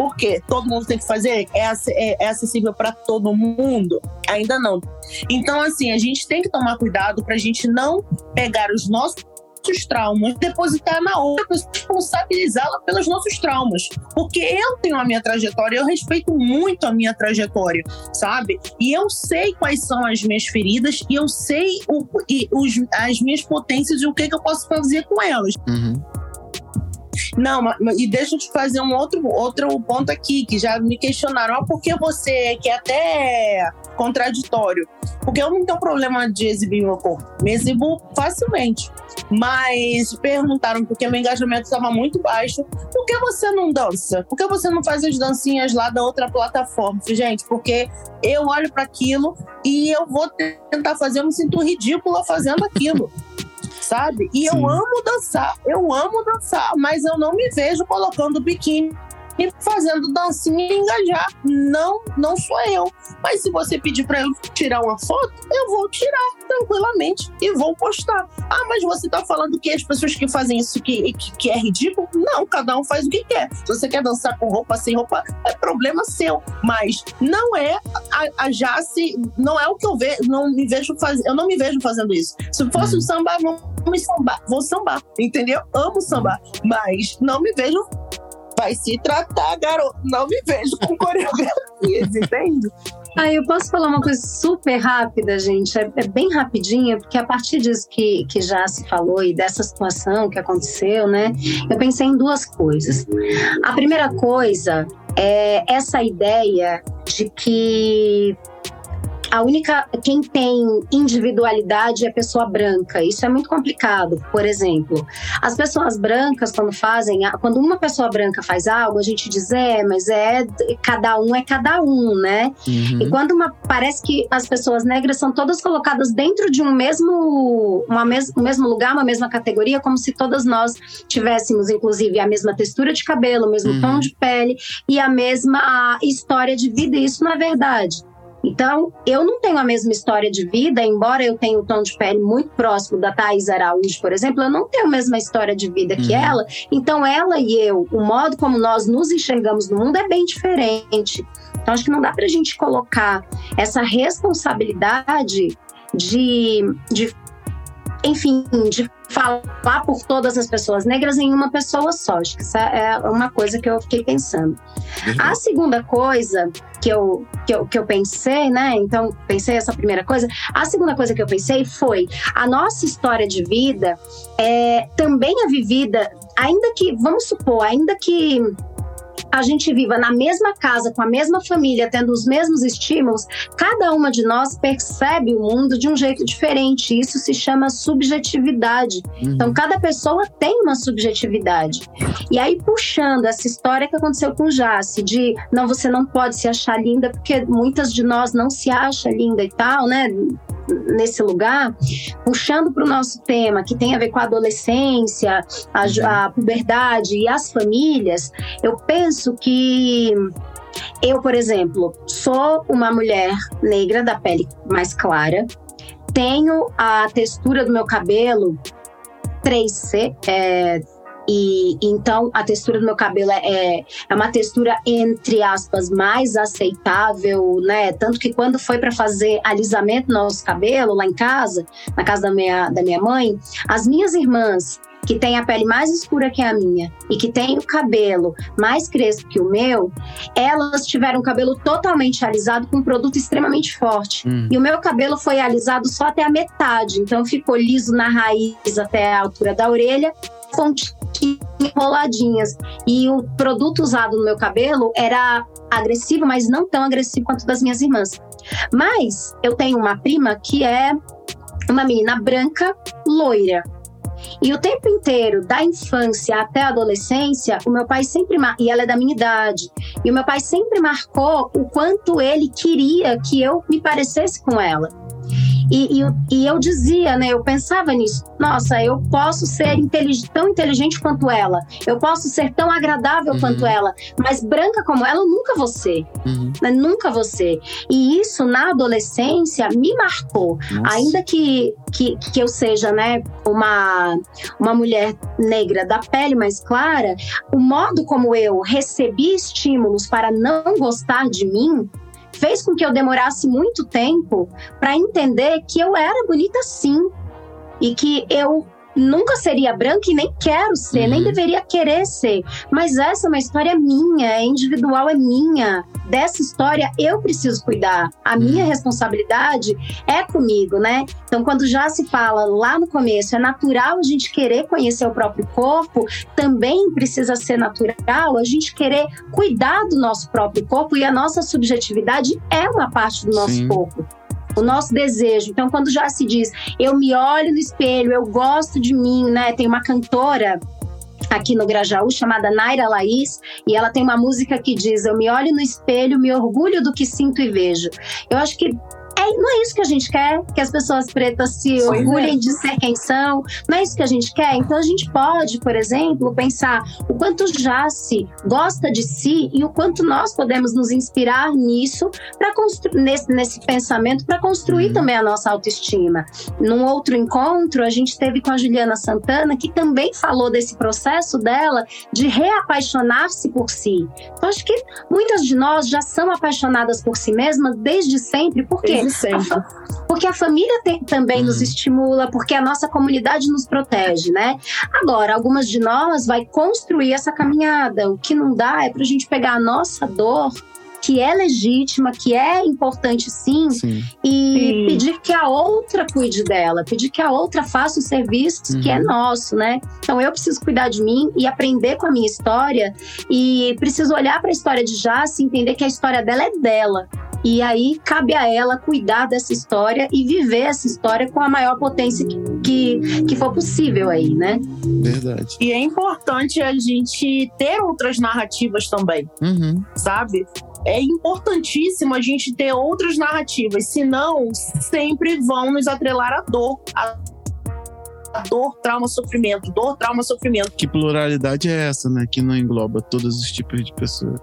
Por quê? Todo mundo tem que fazer? É, é, é acessível para todo mundo? Ainda não. Então, assim, a gente tem que tomar cuidado para a gente não pegar os nossos traumas, depositar na outra pessoa, responsabilizá-la pelos nossos traumas. Porque eu tenho a minha trajetória, eu respeito muito a minha trajetória, sabe? E eu sei quais são as minhas feridas e eu sei o, e os, as minhas potências e o que, que eu posso fazer com elas. Uhum. Não, e deixa eu te fazer um outro, outro ponto aqui, que já me questionaram. Ah, por que você, que é até contraditório, porque eu não tenho problema de exibir meu corpo. Me exibo facilmente. Mas perguntaram porque meu engajamento estava muito baixo. Por que você não dança? Por que você não faz as dancinhas lá da outra plataforma? Gente, porque eu olho para aquilo e eu vou tentar fazer, eu me sinto ridícula fazendo aquilo sabe? E Sim. eu amo dançar, eu amo dançar, mas eu não me vejo colocando biquíni e fazendo dancinha e engajar. Não, não sou eu. Mas se você pedir para eu tirar uma foto, eu vou tirar tranquilamente e vou postar. Ah, mas você tá falando que as pessoas que fazem isso que, que, que é ridículo? Não, cada um faz o que quer. Se você quer dançar com roupa, sem roupa, é problema seu. Mas não é a, a Jace, não é o que eu vejo, não me vejo faz, eu não me vejo fazendo isso. Se fosse um samba, vamos sambar, vou sambar, entendeu? Amo sambar, mas não me vejo Vai se tratar, garoto. Não me vejo com coreografias, entende? Ah, eu posso falar uma coisa super rápida, gente. É, é, bem rapidinha, porque a partir disso que, que já se falou e dessa situação que aconteceu, né? Eu pensei em duas coisas. A primeira coisa é essa ideia de que a única quem tem individualidade é a pessoa branca. Isso é muito complicado. Por exemplo, as pessoas brancas quando fazem, quando uma pessoa branca faz algo, a gente diz é, mas é cada um é cada um, né? Uhum. E quando uma parece que as pessoas negras são todas colocadas dentro de um mesmo uma mes, um mesmo lugar, uma mesma categoria, como se todas nós tivéssemos inclusive a mesma textura de cabelo, o mesmo uhum. tom de pele e a mesma história de vida. E isso não é verdade. Então, eu não tenho a mesma história de vida, embora eu tenha o tom de pele muito próximo da Thais Araújo, por exemplo, eu não tenho a mesma história de vida que uhum. ela. Então, ela e eu, o modo como nós nos enxergamos no mundo é bem diferente. Então, acho que não dá para a gente colocar essa responsabilidade de, de enfim, de falar por todas as pessoas negras em uma pessoa só. Acho que essa é uma coisa que eu fiquei pensando. Uhum. A segunda coisa que eu, que, eu, que eu pensei, né? Então, pensei essa primeira coisa. A segunda coisa que eu pensei foi a nossa história de vida é, também é vivida, ainda que, vamos supor, ainda que a gente viva na mesma casa, com a mesma família, tendo os mesmos estímulos, cada uma de nós percebe o mundo de um jeito diferente. Isso se chama subjetividade. Uhum. Então, cada pessoa tem uma subjetividade. E aí, puxando essa história que aconteceu com Jace, de não, você não pode se achar linda, porque muitas de nós não se acham linda e tal, né? Nesse lugar, puxando para o nosso tema, que tem a ver com a adolescência, a, uhum. a puberdade e as famílias, eu penso que eu, por exemplo, sou uma mulher negra da pele mais clara, tenho a textura do meu cabelo 3C, é, e então a textura do meu cabelo é, é uma textura, entre aspas, mais aceitável, né? Tanto que quando foi para fazer alisamento no nosso cabelo lá em casa, na casa da minha, da minha mãe, as minhas irmãs que tem a pele mais escura que a minha e que tem o cabelo mais crespo que o meu, elas tiveram o cabelo totalmente alisado com um produto extremamente forte. Hum. E o meu cabelo foi alisado só até a metade, então ficou liso na raiz até a altura da orelha, fonte enroladinhas. E o produto usado no meu cabelo era agressivo, mas não tão agressivo quanto das minhas irmãs. Mas eu tenho uma prima que é uma menina branca, loira. E o tempo inteiro, da infância até a adolescência, o meu pai sempre e ela é da minha idade, e o meu pai sempre marcou o quanto ele queria que eu me parecesse com ela. E, e, e, eu dizia, né? Eu pensava nisso. Nossa, eu posso ser tão inteligente quanto ela. Eu posso ser tão agradável uhum. quanto ela. Mas branca como ela, eu nunca vou ser. Uhum. Né? Nunca vou ser. E isso, na adolescência, me marcou. Nossa. Ainda que, que, que eu seja, né? Uma, uma mulher negra da pele mais clara, o modo como eu recebi estímulos para não gostar de mim fez com que eu demorasse muito tempo para entender que eu era bonita sim e que eu nunca seria branca e nem quero ser, uhum. nem deveria querer ser. Mas essa é uma história minha, é individual, é minha. Dessa história eu preciso cuidar. A uhum. minha responsabilidade é comigo, né? Então, quando já se fala lá no começo, é natural a gente querer conhecer o próprio corpo, também precisa ser natural a gente querer cuidar do nosso próprio corpo e a nossa subjetividade é uma parte do nosso Sim. corpo o nosso desejo. Então, quando já se diz, eu me olho no espelho, eu gosto de mim, né? Tem uma cantora aqui no Grajaú chamada Naira Laís e ela tem uma música que diz: Eu me olho no espelho, me orgulho do que sinto e vejo. Eu acho que é, não é isso que a gente quer, que as pessoas pretas se orgulhem é. de ser quem são. Não é isso que a gente quer. Então a gente pode, por exemplo, pensar o quanto Jace gosta de si e o quanto nós podemos nos inspirar nisso para nesse, nesse pensamento para construir uhum. também a nossa autoestima. Num outro encontro, a gente teve com a Juliana Santana, que também falou desse processo dela de reapaixonar-se por si. Então, acho que muitas de nós já são apaixonadas por si mesmas desde sempre. Por quê? Sempre. Porque a família tem- também Uhum. nos estimula, porque a nossa comunidade nos protege, né? Agora, algumas de nós vai construir essa caminhada. O que não dá é pra gente pegar a nossa dor, que é legítima, que é importante sim, Sim. e Sim. pedir que a outra cuide dela, pedir que a outra faça o serviço que é Uhum. nosso, né? Então eu preciso cuidar de mim e aprender com a minha história e preciso olhar para a história de Jace e entender que a história dela é dela. E aí cabe a ela cuidar dessa história e viver essa história com a maior potência que, que, que for possível aí, né? Verdade. E é importante a gente ter outras narrativas também. Uhum. sabe? É importantíssimo a gente ter outras narrativas, senão sempre vão nos atrelar à dor. A a dor, trauma, sofrimento, dor, trauma, sofrimento. Que pluralidade é essa, né? Que não engloba todos os tipos de pessoas.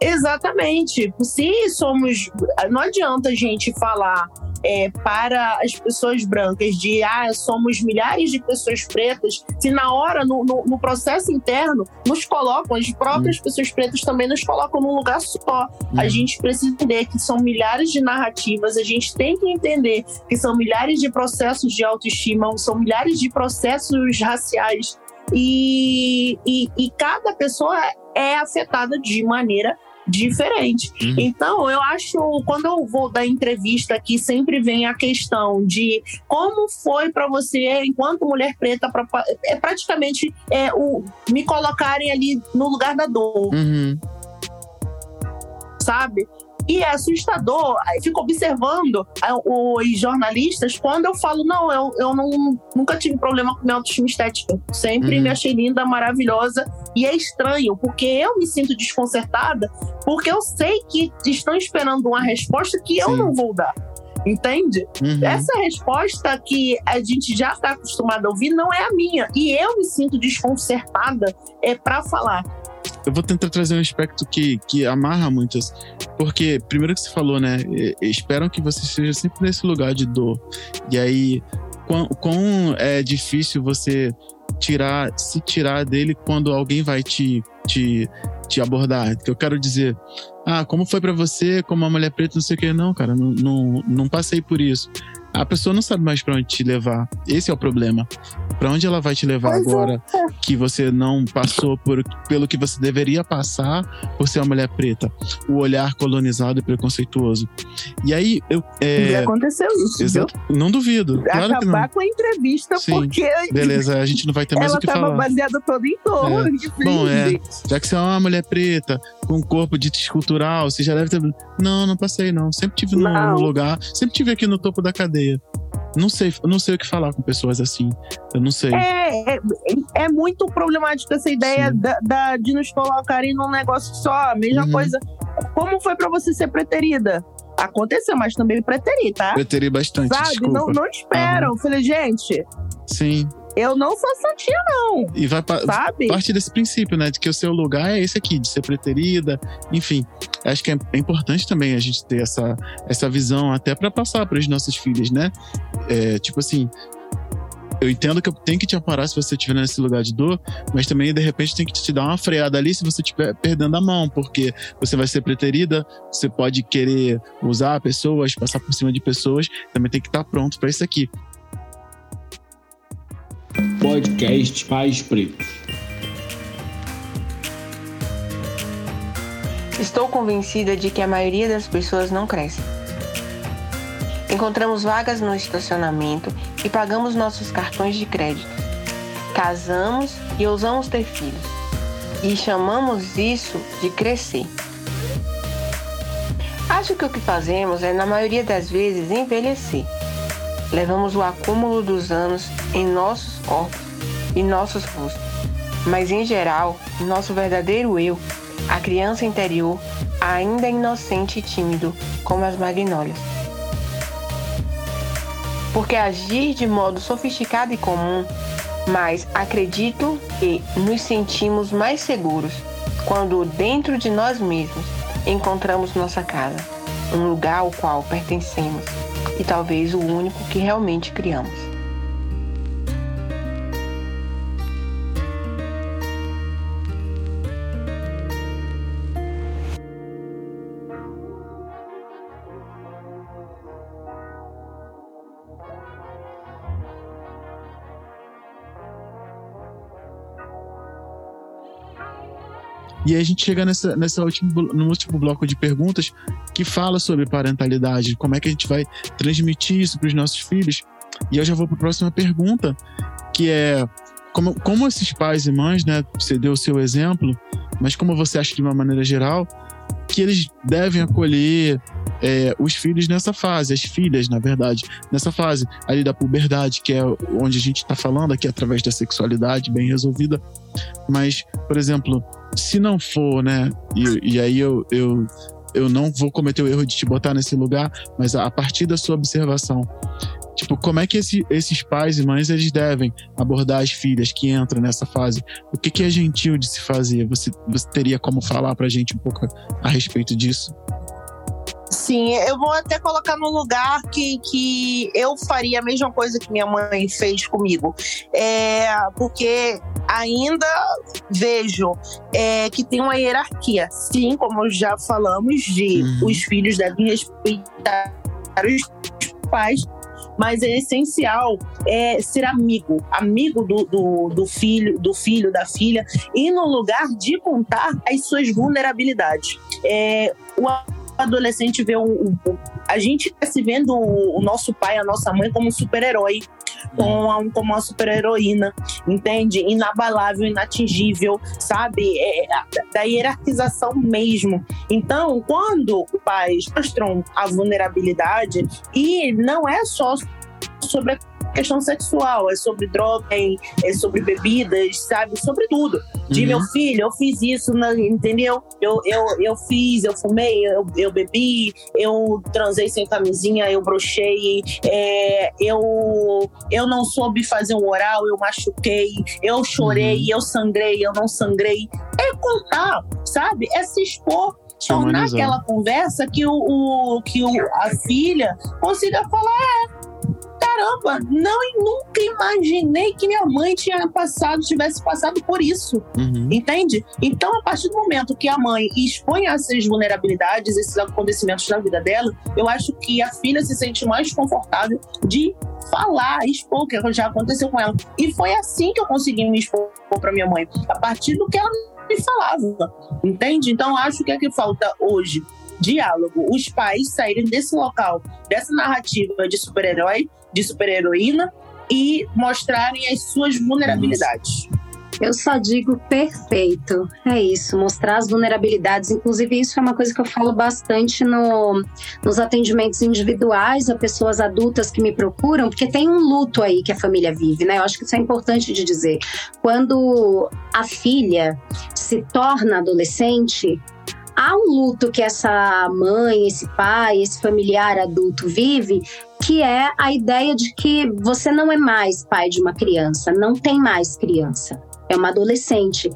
Exatamente. Se somos. Não adianta a gente falar é, para as pessoas brancas de ah, somos milhares de pessoas pretas, se na hora, no, no, no processo interno, nos colocam, as próprias pessoas pretas também nos colocam num lugar só. A Uhum. gente precisa entender que são milhares de narrativas, a gente tem que entender que são milhares de processos de autoestima, são milhares de processos raciais. E, e, e cada pessoa é afetada de maneira diferente. Uhum. Então, eu acho, quando eu vou dar entrevista aqui, sempre vem a questão de como foi para você, enquanto mulher preta, pra, é praticamente é, o, me colocarem ali no lugar da dor Uhum. sabe? E é assustador. Aí fico observando os jornalistas quando eu falo, não, eu, eu não, nunca tive problema com minha autoestima estética. Sempre Uhum. me achei linda, maravilhosa. E é estranho, porque eu me sinto desconcertada, porque eu sei que estão esperando uma resposta que eu Sim. não vou dar. Entende? Uhum. Essa resposta que a gente já está acostumado a ouvir não é a minha. E eu me sinto desconcertada é para falar. Eu vou tentar trazer um aspecto que, que amarra muitas. Porque, primeiro que você falou, né? Esperam que você esteja sempre nesse lugar de dor. E aí, quão, quão é difícil você tirar, se tirar dele quando alguém vai te, te, te abordar. Que eu quero dizer, ah, como foi pra você, como uma mulher preta, não sei o que. Não, cara, não, não, não passei por isso. A pessoa não sabe mais pra onde te levar. Esse é o problema. Pra onde ela vai te levar Pois é. agora que você não passou por, pelo que você deveria passar por ser uma mulher preta? O olhar colonizado e preconceituoso. E aí, eu. E É, aconteceu isso. viu? exato, não duvido. Claro que Acabar não. com a entrevista, Sim, porque Beleza, a gente não vai ter mais ela o que estava falar. baseada toda em dor. É. Bom, é. Já que você é uma mulher preta, com um corpo de escultural, você já deve ter. Não, não passei, não. Sempre tive no, Não. no lugar, sempre tive aqui no topo da cadeia. Não sei, não sei o que falar com pessoas assim. Eu não sei. É, é, é muito problemático essa ideia da, da- de nos colocarem num negócio só. A mesma Uhum. coisa. Como foi pra você ser preterida? Aconteceu, mas também preteri, tá? Teria bastante, Sabe? desculpa. Não, não esperam. Eu Falei, gente, Sim. eu não sou santinha, não. E vai pa- Sabe? parte desse princípio, né? De que o seu lugar é esse aqui, de ser preterida. Enfim, acho que é, é importante também a gente ter essa, essa visão até para passar para os nossos filhos, né? É, tipo assim. Eu entendo que eu tenho que te amparar se você estiver nesse lugar de dor, mas também, de repente, tem que te dar uma freada ali se você estiver perdendo a mão, porque você vai ser preterida, você pode querer usar pessoas, passar por cima de pessoas, também tem que estar pronto para isso aqui. Podcast Pais Pretos. Estou convencida de que a maioria das pessoas não cresce. Encontramos vagas no estacionamento e pagamos nossos cartões de crédito. Casamos e ousamos ter filhos. E chamamos isso de crescer. Acho que o que fazemos é, na maioria das vezes, envelhecer. Levamos o acúmulo dos anos em nossos corpos e nossos rostos. Mas, em geral, nosso verdadeiro eu a criança interior ainda é inocente e tímido, como as magnólias. Porque agir de modo sofisticado e comum, mas acredito que nos sentimos mais seguros quando dentro de nós mesmos encontramos nossa casa, um lugar ao qual pertencemos e talvez o único que realmente criamos. E aí a gente chega nessa, nessa último, no último bloco de perguntas que fala sobre parentalidade, como é que a gente vai transmitir isso para os nossos filhos. E eu já vou para a próxima pergunta, que é como, como esses pais e mães, né, você deu o seu exemplo, mas como você acha de uma maneira geral, que eles devem acolher é, os filhos nessa fase, as filhas, na verdade, nessa fase ali da puberdade, que é onde a gente está falando aqui através da sexualidade bem resolvida. Mas, por exemplo, se não for, né, e, e aí eu, eu, eu não vou cometer o erro de te botar nesse lugar, mas a partir da sua observação, Tipo, como é que esse, esses pais e mães eles devem abordar as filhas que entram nessa fase? O que, que é gentil de se fazer? Você, você teria como falar pra gente um pouco a respeito disso? Sim, eu vou até colocar no lugar que, que eu faria a mesma coisa que minha mãe fez comigo. É, porque ainda vejo é, que tem uma hierarquia. Sim, como já falamos, de uhum. os filhos devem respeitar os pais, mas é essencial é, ser amigo, amigo do, do, do, filho, do filho, da filha, e no lugar de contar as suas vulnerabilidades. É, o adolescente vê um, a gente tá se vendo o, nosso pai, a nossa mãe como um super-herói, como, como uma super-heroína, entende? Inabalável, inatingível, sabe? É, da hierarquização mesmo. Então, quando os pais mostram a vulnerabilidade, e não é só sobre a questão sexual, é sobre droga, é sobre bebidas, sabe? Sobre tudo. De uhum. meu filho, eu fiz isso, entendeu? Eu, eu, eu fiz, eu fumei, eu, eu bebi, eu transei sem camisinha, eu brochei, é, eu, eu não soube fazer um oral, eu machuquei, eu chorei, uhum. eu sangrei, eu não sangrei. É contar, sabe? É se expor tornar aquela conversa que, o, o, que o, a filha consiga falar, caramba, não nunca imaginei que minha mãe tinha passado, tivesse passado por isso. Uhum. Entende? Então, a partir do momento que a mãe expõe essas vulnerabilidades, esses acontecimentos na vida dela, eu acho que a filha se sente mais confortável de falar, expor o que já aconteceu com ela. E foi assim que eu consegui me expor para minha mãe, a partir do que ela me falava. Entende? Então, acho que é que falta hoje diálogo. Os pais saírem desse local, dessa narrativa de super-herói, de super-heroína e mostrarem as suas vulnerabilidades. Eu só digo perfeito. É isso, mostrar as vulnerabilidades. Inclusive, isso é uma coisa que eu falo bastante no, nos atendimentos individuais a pessoas adultas que me procuram, porque tem um luto aí que a família vive, né? Eu acho que isso é importante de dizer. Quando a filha se torna adolescente, há um luto que essa mãe, esse pai, esse familiar adulto vive, que é a ideia de que você não é mais pai de uma criança, não tem mais criança. É uma adolescente.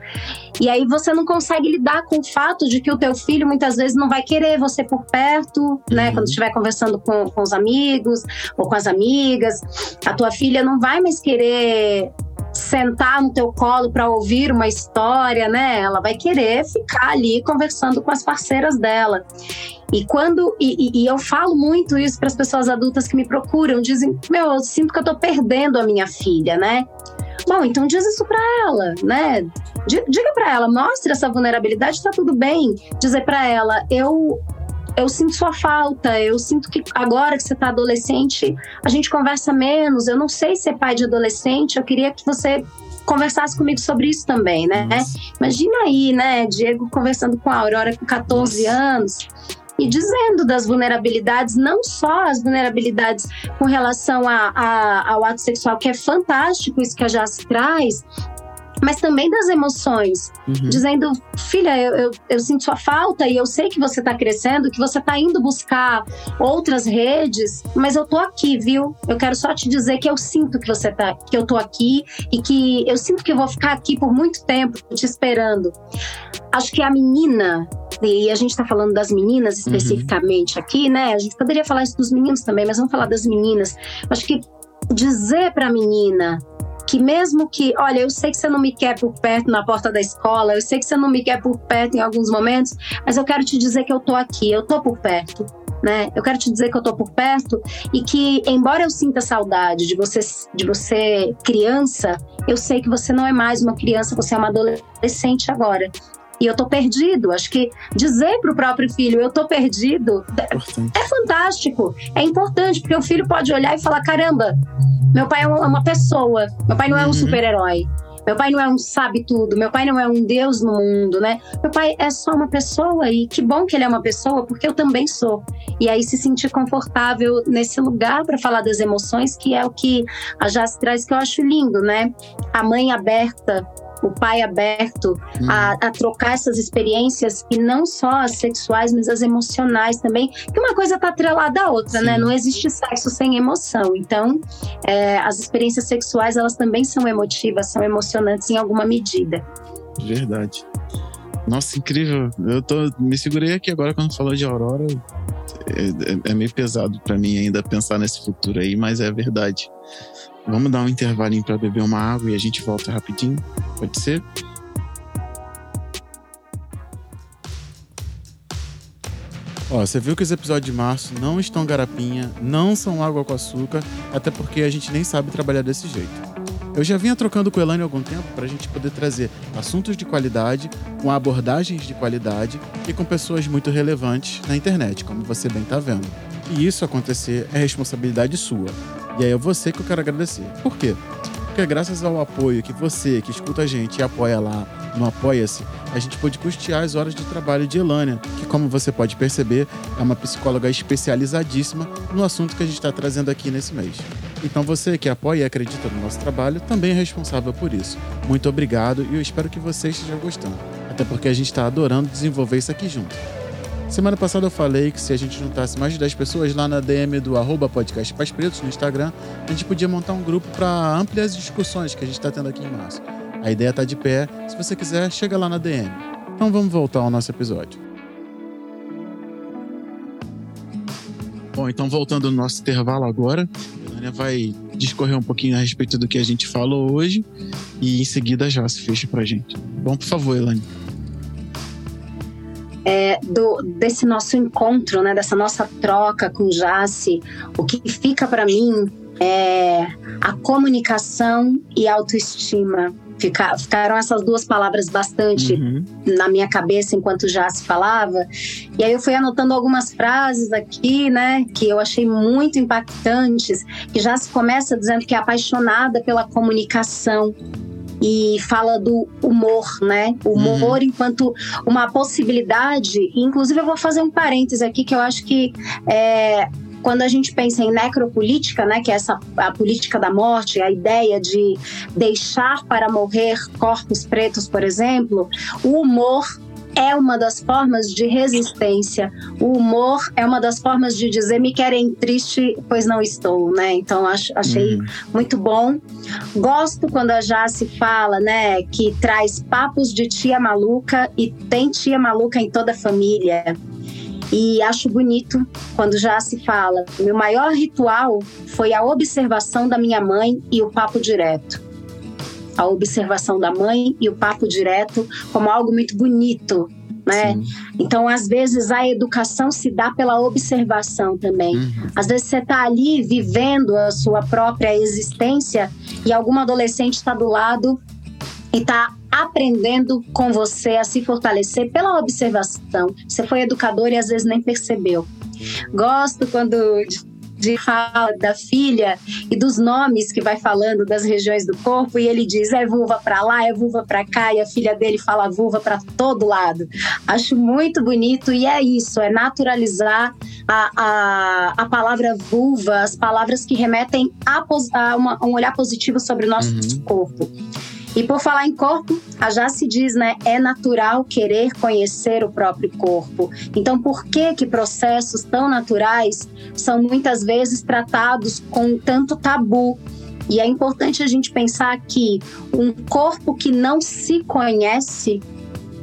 E aí você não consegue lidar com o fato de que o teu filho muitas vezes não vai querer você por perto, né? Uhum. Quando estiver conversando com, com os amigos ou com as amigas. A tua filha não vai mais querer sentar no teu colo para ouvir uma história, né? Ela vai querer ficar ali conversando com as parceiras dela. E quando e, e eu falo muito isso para as pessoas adultas que me procuram, dizem: "Meu, eu sinto que eu tô perdendo a minha filha, né?" Bom, então diz isso para ela, né? Diga para ela, mostre essa vulnerabilidade, tá tudo bem. Dizer para ela, eu eu sinto sua falta, eu sinto que agora que você está adolescente, a gente conversa menos. Eu não sei ser pai de adolescente, eu queria que você conversasse comigo sobre isso também, né? Nossa. Imagina aí, né, Diego conversando com a Aurora com 14 Nossa. anos e dizendo das vulnerabilidades, não só as vulnerabilidades com relação a, a, ao ato sexual, que é fantástico isso que a Jace traz, mas também das emoções, uhum. dizendo, filha, eu, eu, eu, sinto sua falta e eu sei que você está crescendo, que você está indo buscar outras redes, mas eu tô aqui, viu? Eu quero só te dizer que eu sinto que você tá, que eu tô aqui e que eu sinto que eu vou ficar aqui por muito tempo te esperando. Acho que a menina e a gente está falando das meninas uhum. especificamente uhum. aqui, né? A gente poderia falar isso dos meninos também, mas vamos falar das meninas. Acho que dizer para a menina que mesmo que, olha, eu sei que você não me quer por perto na porta da escola, eu sei que você não me quer por perto em alguns momentos, mas eu quero te dizer que eu tô aqui, eu tô por perto. Né? Eu quero te dizer que eu tô por perto e que, embora eu sinta saudade de você, de você criança, eu sei que você não é mais uma criança, você é uma adolescente agora. E eu tô perdido. Acho que dizer para o próprio filho, eu tô perdido, é, é fantástico, é importante, porque o filho pode olhar e falar: caramba, meu pai é uma pessoa, meu pai não é um uhum. super-herói. Meu pai não é um sabe tudo, meu pai não é um Deus no mundo, né? Meu pai é só uma pessoa e que bom que ele é uma pessoa, porque eu também sou. E aí se sentir confortável nesse lugar para falar das emoções, que é o que a Jazz traz, que eu acho lindo, né? A mãe aberta o pai aberto hum. a, a, trocar essas experiências e não só as sexuais, mas as emocionais também, que uma coisa está atrelada à outra, né? Sim. né? Não existe sexo sem emoção. Então, é, as experiências sexuais elas também são emotivas, são emocionantes em alguma medida. Verdade. Nossa, incrível. Eu tô me segurei aqui agora quando falou de Aurora. É, é, é meio pesado para mim ainda pensar nesse futuro aí, mas é verdade. Vamos dar um intervalinho para beber uma água e a gente volta rapidinho? Pode ser? Ó, você viu que os episódios de março não estão garapinha, não são água com açúcar, até porque a gente nem sabe trabalhar desse jeito. Eu já vinha trocando com o Elane há algum tempo para a gente poder trazer assuntos de qualidade, com abordagens de qualidade e com pessoas muito relevantes na internet, como você bem está vendo. E isso acontecer é responsabilidade sua. E aí é você que eu quero agradecer. Por quê? Porque graças ao apoio que você, que escuta a gente e apoia lá no Apoia-se, a gente pôde custear as horas de trabalho de Elânia, que, como você pode perceber, é uma psicóloga especializadíssima no assunto que a gente está trazendo aqui nesse mês. Então você que apoia e acredita no nosso trabalho também é responsável por isso. Muito obrigado e eu espero que você esteja gostando. Até porque a gente está adorando desenvolver isso aqui junto. Semana passada eu falei que se a gente juntasse mais de 10 pessoas lá na DM do arroba podcast Pais Pretos no Instagram, a gente podia montar um grupo para ampliar as discussões que a gente está tendo aqui em março. A ideia está de pé, se você quiser, chega lá na DM. Então vamos voltar ao nosso episódio. Bom, então voltando no nosso intervalo agora, a Ana vai discorrer um pouquinho a respeito do que a gente falou hoje e em seguida já se fecha pra gente. Bom, por favor, Elane é, do, desse nosso encontro, né, dessa nossa troca com Jace, o que fica para mim é a comunicação e autoestima. Fica, ficaram essas duas palavras bastante uhum. na minha cabeça enquanto já se falava. E aí eu fui anotando algumas frases aqui, né, que eu achei muito impactantes, que já se começa dizendo que é apaixonada pela comunicação e fala do humor, né? O humor uhum. enquanto uma possibilidade. Inclusive, eu vou fazer um parêntese aqui que eu acho que é, quando a gente pensa em necropolítica, né, que é essa a política da morte, a ideia de deixar para morrer corpos pretos, por exemplo, o humor é uma das formas de resistência. O humor é uma das formas de dizer me querem triste, pois não estou, né? Então acho, achei uhum. muito bom. Gosto quando a Jace fala, né, que traz papos de tia maluca e tem tia maluca em toda a família. E acho bonito quando já se fala: meu maior ritual foi a observação da minha mãe e o papo direto a observação da mãe e o papo direto como algo muito bonito, né? Sim. Então, às vezes, a educação se dá pela observação também. Uhum. Às vezes, você está ali vivendo a sua própria existência e algum adolescente está do lado e está aprendendo com você a se fortalecer pela observação. Você foi educador e às vezes nem percebeu. Gosto quando de fala da filha e dos nomes que vai falando das regiões do corpo e ele diz é vulva para lá, é vulva para cá e a filha dele fala vulva para todo lado. Acho muito bonito e é isso, é naturalizar a, a, a palavra vulva, as palavras que remetem a, a, uma, um olhar positivo sobre o nosso uhum. corpo. E por falar em corpo, a já se diz, né, é natural querer conhecer o próprio corpo. Então, por que que processos tão naturais são muitas vezes tratados com tanto tabu? E é importante a gente pensar que um corpo que não se conhece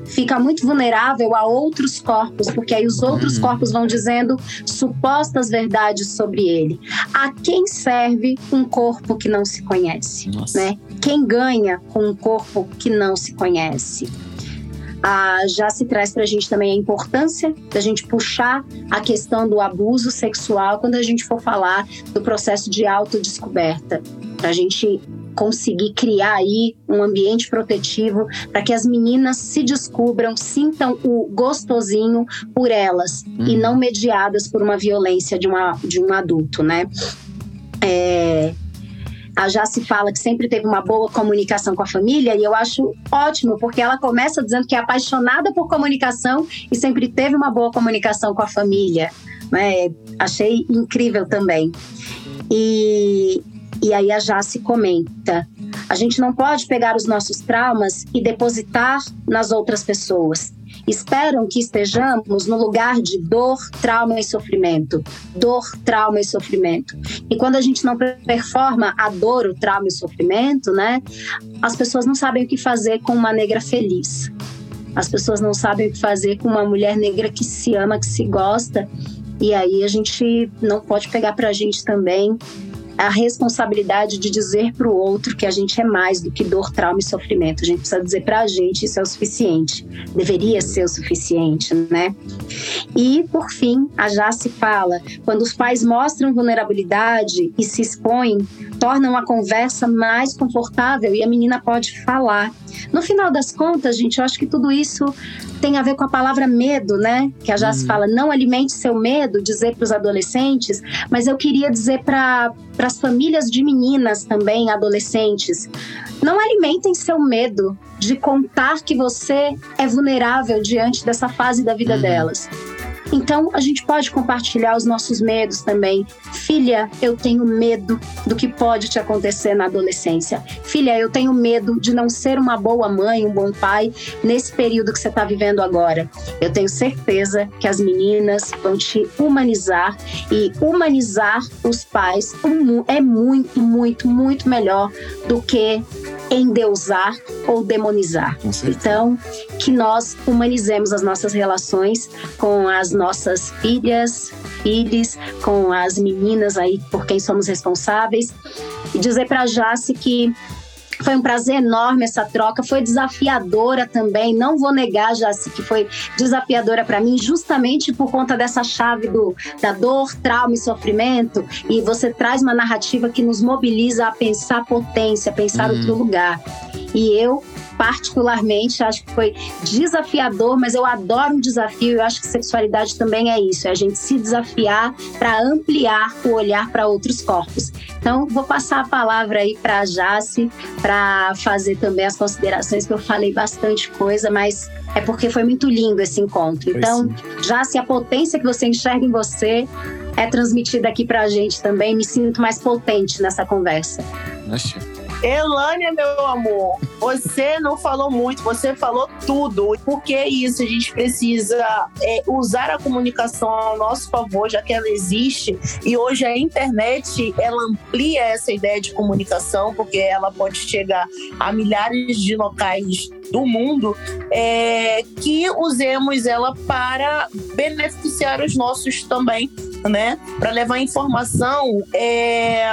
fica muito vulnerável a outros corpos, porque aí os outros uhum. corpos vão dizendo supostas verdades sobre ele. A quem serve um corpo que não se conhece, Nossa. né? Quem ganha com um corpo que não se conhece? Ah, já se traz para a gente também a importância da gente puxar a questão do abuso sexual quando a gente for falar do processo de autodescoberta, para a gente conseguir criar aí um ambiente protetivo para que as meninas se descubram, sintam o gostosinho por elas e Uhum. não mediadas por uma violência de, uma, de um adulto, né? É, a Jace fala que sempre teve uma boa comunicação com a família e eu acho ótimo, porque ela começa dizendo que é apaixonada por comunicação e sempre teve uma boa comunicação com a família. Né? Achei incrível também. E, e aí a Jace comenta: a gente não pode pegar os nossos traumas e depositar nas outras pessoas. Esperam que estejamos no lugar de dor, trauma e sofrimento. Dor, trauma e sofrimento. E quando a gente não performa a dor, o trauma e o sofrimento, né? As pessoas não sabem o que fazer com uma negra feliz. As pessoas não sabem o que fazer com uma mulher negra que se ama, que se gosta. E aí a gente não pode pegar pra gente também a responsabilidade de dizer para o outro que a gente é mais do que dor, trauma e sofrimento. A gente precisa dizer para a gente isso é o suficiente. Deveria ser o suficiente, né? E, por fim, a Jace fala: quando os pais mostram vulnerabilidade e se expõem, tornam a conversa mais confortável e a menina pode falar. No final das contas, gente, eu acho que tudo isso tem a ver com a palavra medo, né? Que a Jace fala: não alimente seu medo, dizer para os adolescentes, mas eu queria dizer para as famílias de meninas também, adolescentes, não alimentem seu medo de contar que você é vulnerável diante dessa fase da vida delas. Então, a gente pode compartilhar os nossos medos também. Filha, eu tenho medo do que pode te acontecer na adolescência. Filha, eu tenho medo de não ser uma boa mãe, um bom pai nesse período que você está vivendo agora. Eu tenho certeza que as meninas vão te humanizar e humanizar os pais é muito, muito, muito melhor do que endeusar ou demonizar. Então, que nós humanizemos as nossas relações com as nossas filhas, filhos, com as meninas aí por quem somos responsáveis. E dizer para a Jace que foi um prazer enorme essa troca, foi desafiadora também. Não vou negar, Jace, que foi desafiadora para mim, justamente por conta dessa chave do, da dor, trauma e sofrimento. E você traz uma narrativa que nos mobiliza a pensar potência, a pensar outro lugar. E eu, particularmente, acho que foi desafiador, mas eu adoro um desafio. Eu acho que sexualidade também é isso: é a gente se desafiar para ampliar o olhar para outros corpos. Então, vou passar a palavra aí para a Jace, para fazer também as considerações, que eu falei bastante coisa, mas é porque foi muito lindo esse encontro. Foi Então, Jace, a potência que você enxerga em você é transmitida aqui para a gente também. Me sinto mais potente nessa conversa. Achei. Elânia, meu amor, você não falou muito, você falou tudo. Por que isso? A gente precisa é, usar a comunicação ao nosso favor, já que ela existe. E hoje a internet ela amplia essa ideia de comunicação, porque ela pode chegar a milhares de locais do mundo, é, que usemos ela para beneficiar os nossos também, né? Para levar informação é,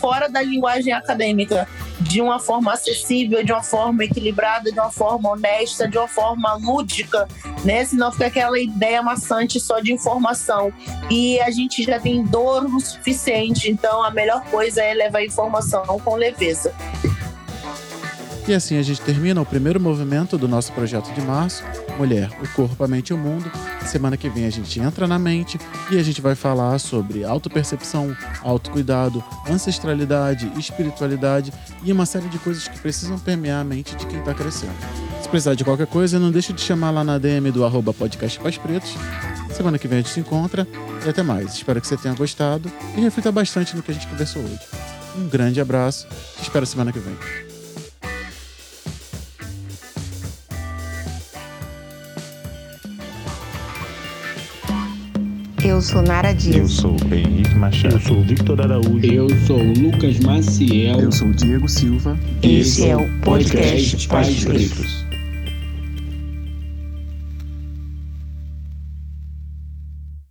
fora da linguagem acadêmica, de uma forma acessível, de uma forma equilibrada, de uma forma honesta, de uma forma lúdica, né? Senão fica aquela ideia maçante só de informação. E a gente já tem dor o suficiente, então a melhor coisa é levar informação com leveza. E assim a gente termina o primeiro movimento do nosso projeto de março, Mulher, o Corpo, a Mente e o Mundo. Semana que vem a gente entra na mente e a gente vai falar sobre autopercepção, autocuidado, ancestralidade, espiritualidade e uma série de coisas que precisam permear a mente de quem está crescendo. Se precisar de qualquer coisa, não deixe de chamar lá na DM do arroba podcast Pais Pretos. Semana que vem a gente se encontra e até mais. Espero que você tenha gostado e reflita bastante no que a gente conversou hoje. Um grande abraço, te espero semana que vem. Eu sou Nara Eu Dias. sou Henrique Machado. Eu sou Victor Araújo. Eu sou o Lucas Maciel. Eu sou o Diego Silva. Esse é o podcast Pais Pretos. Pretos.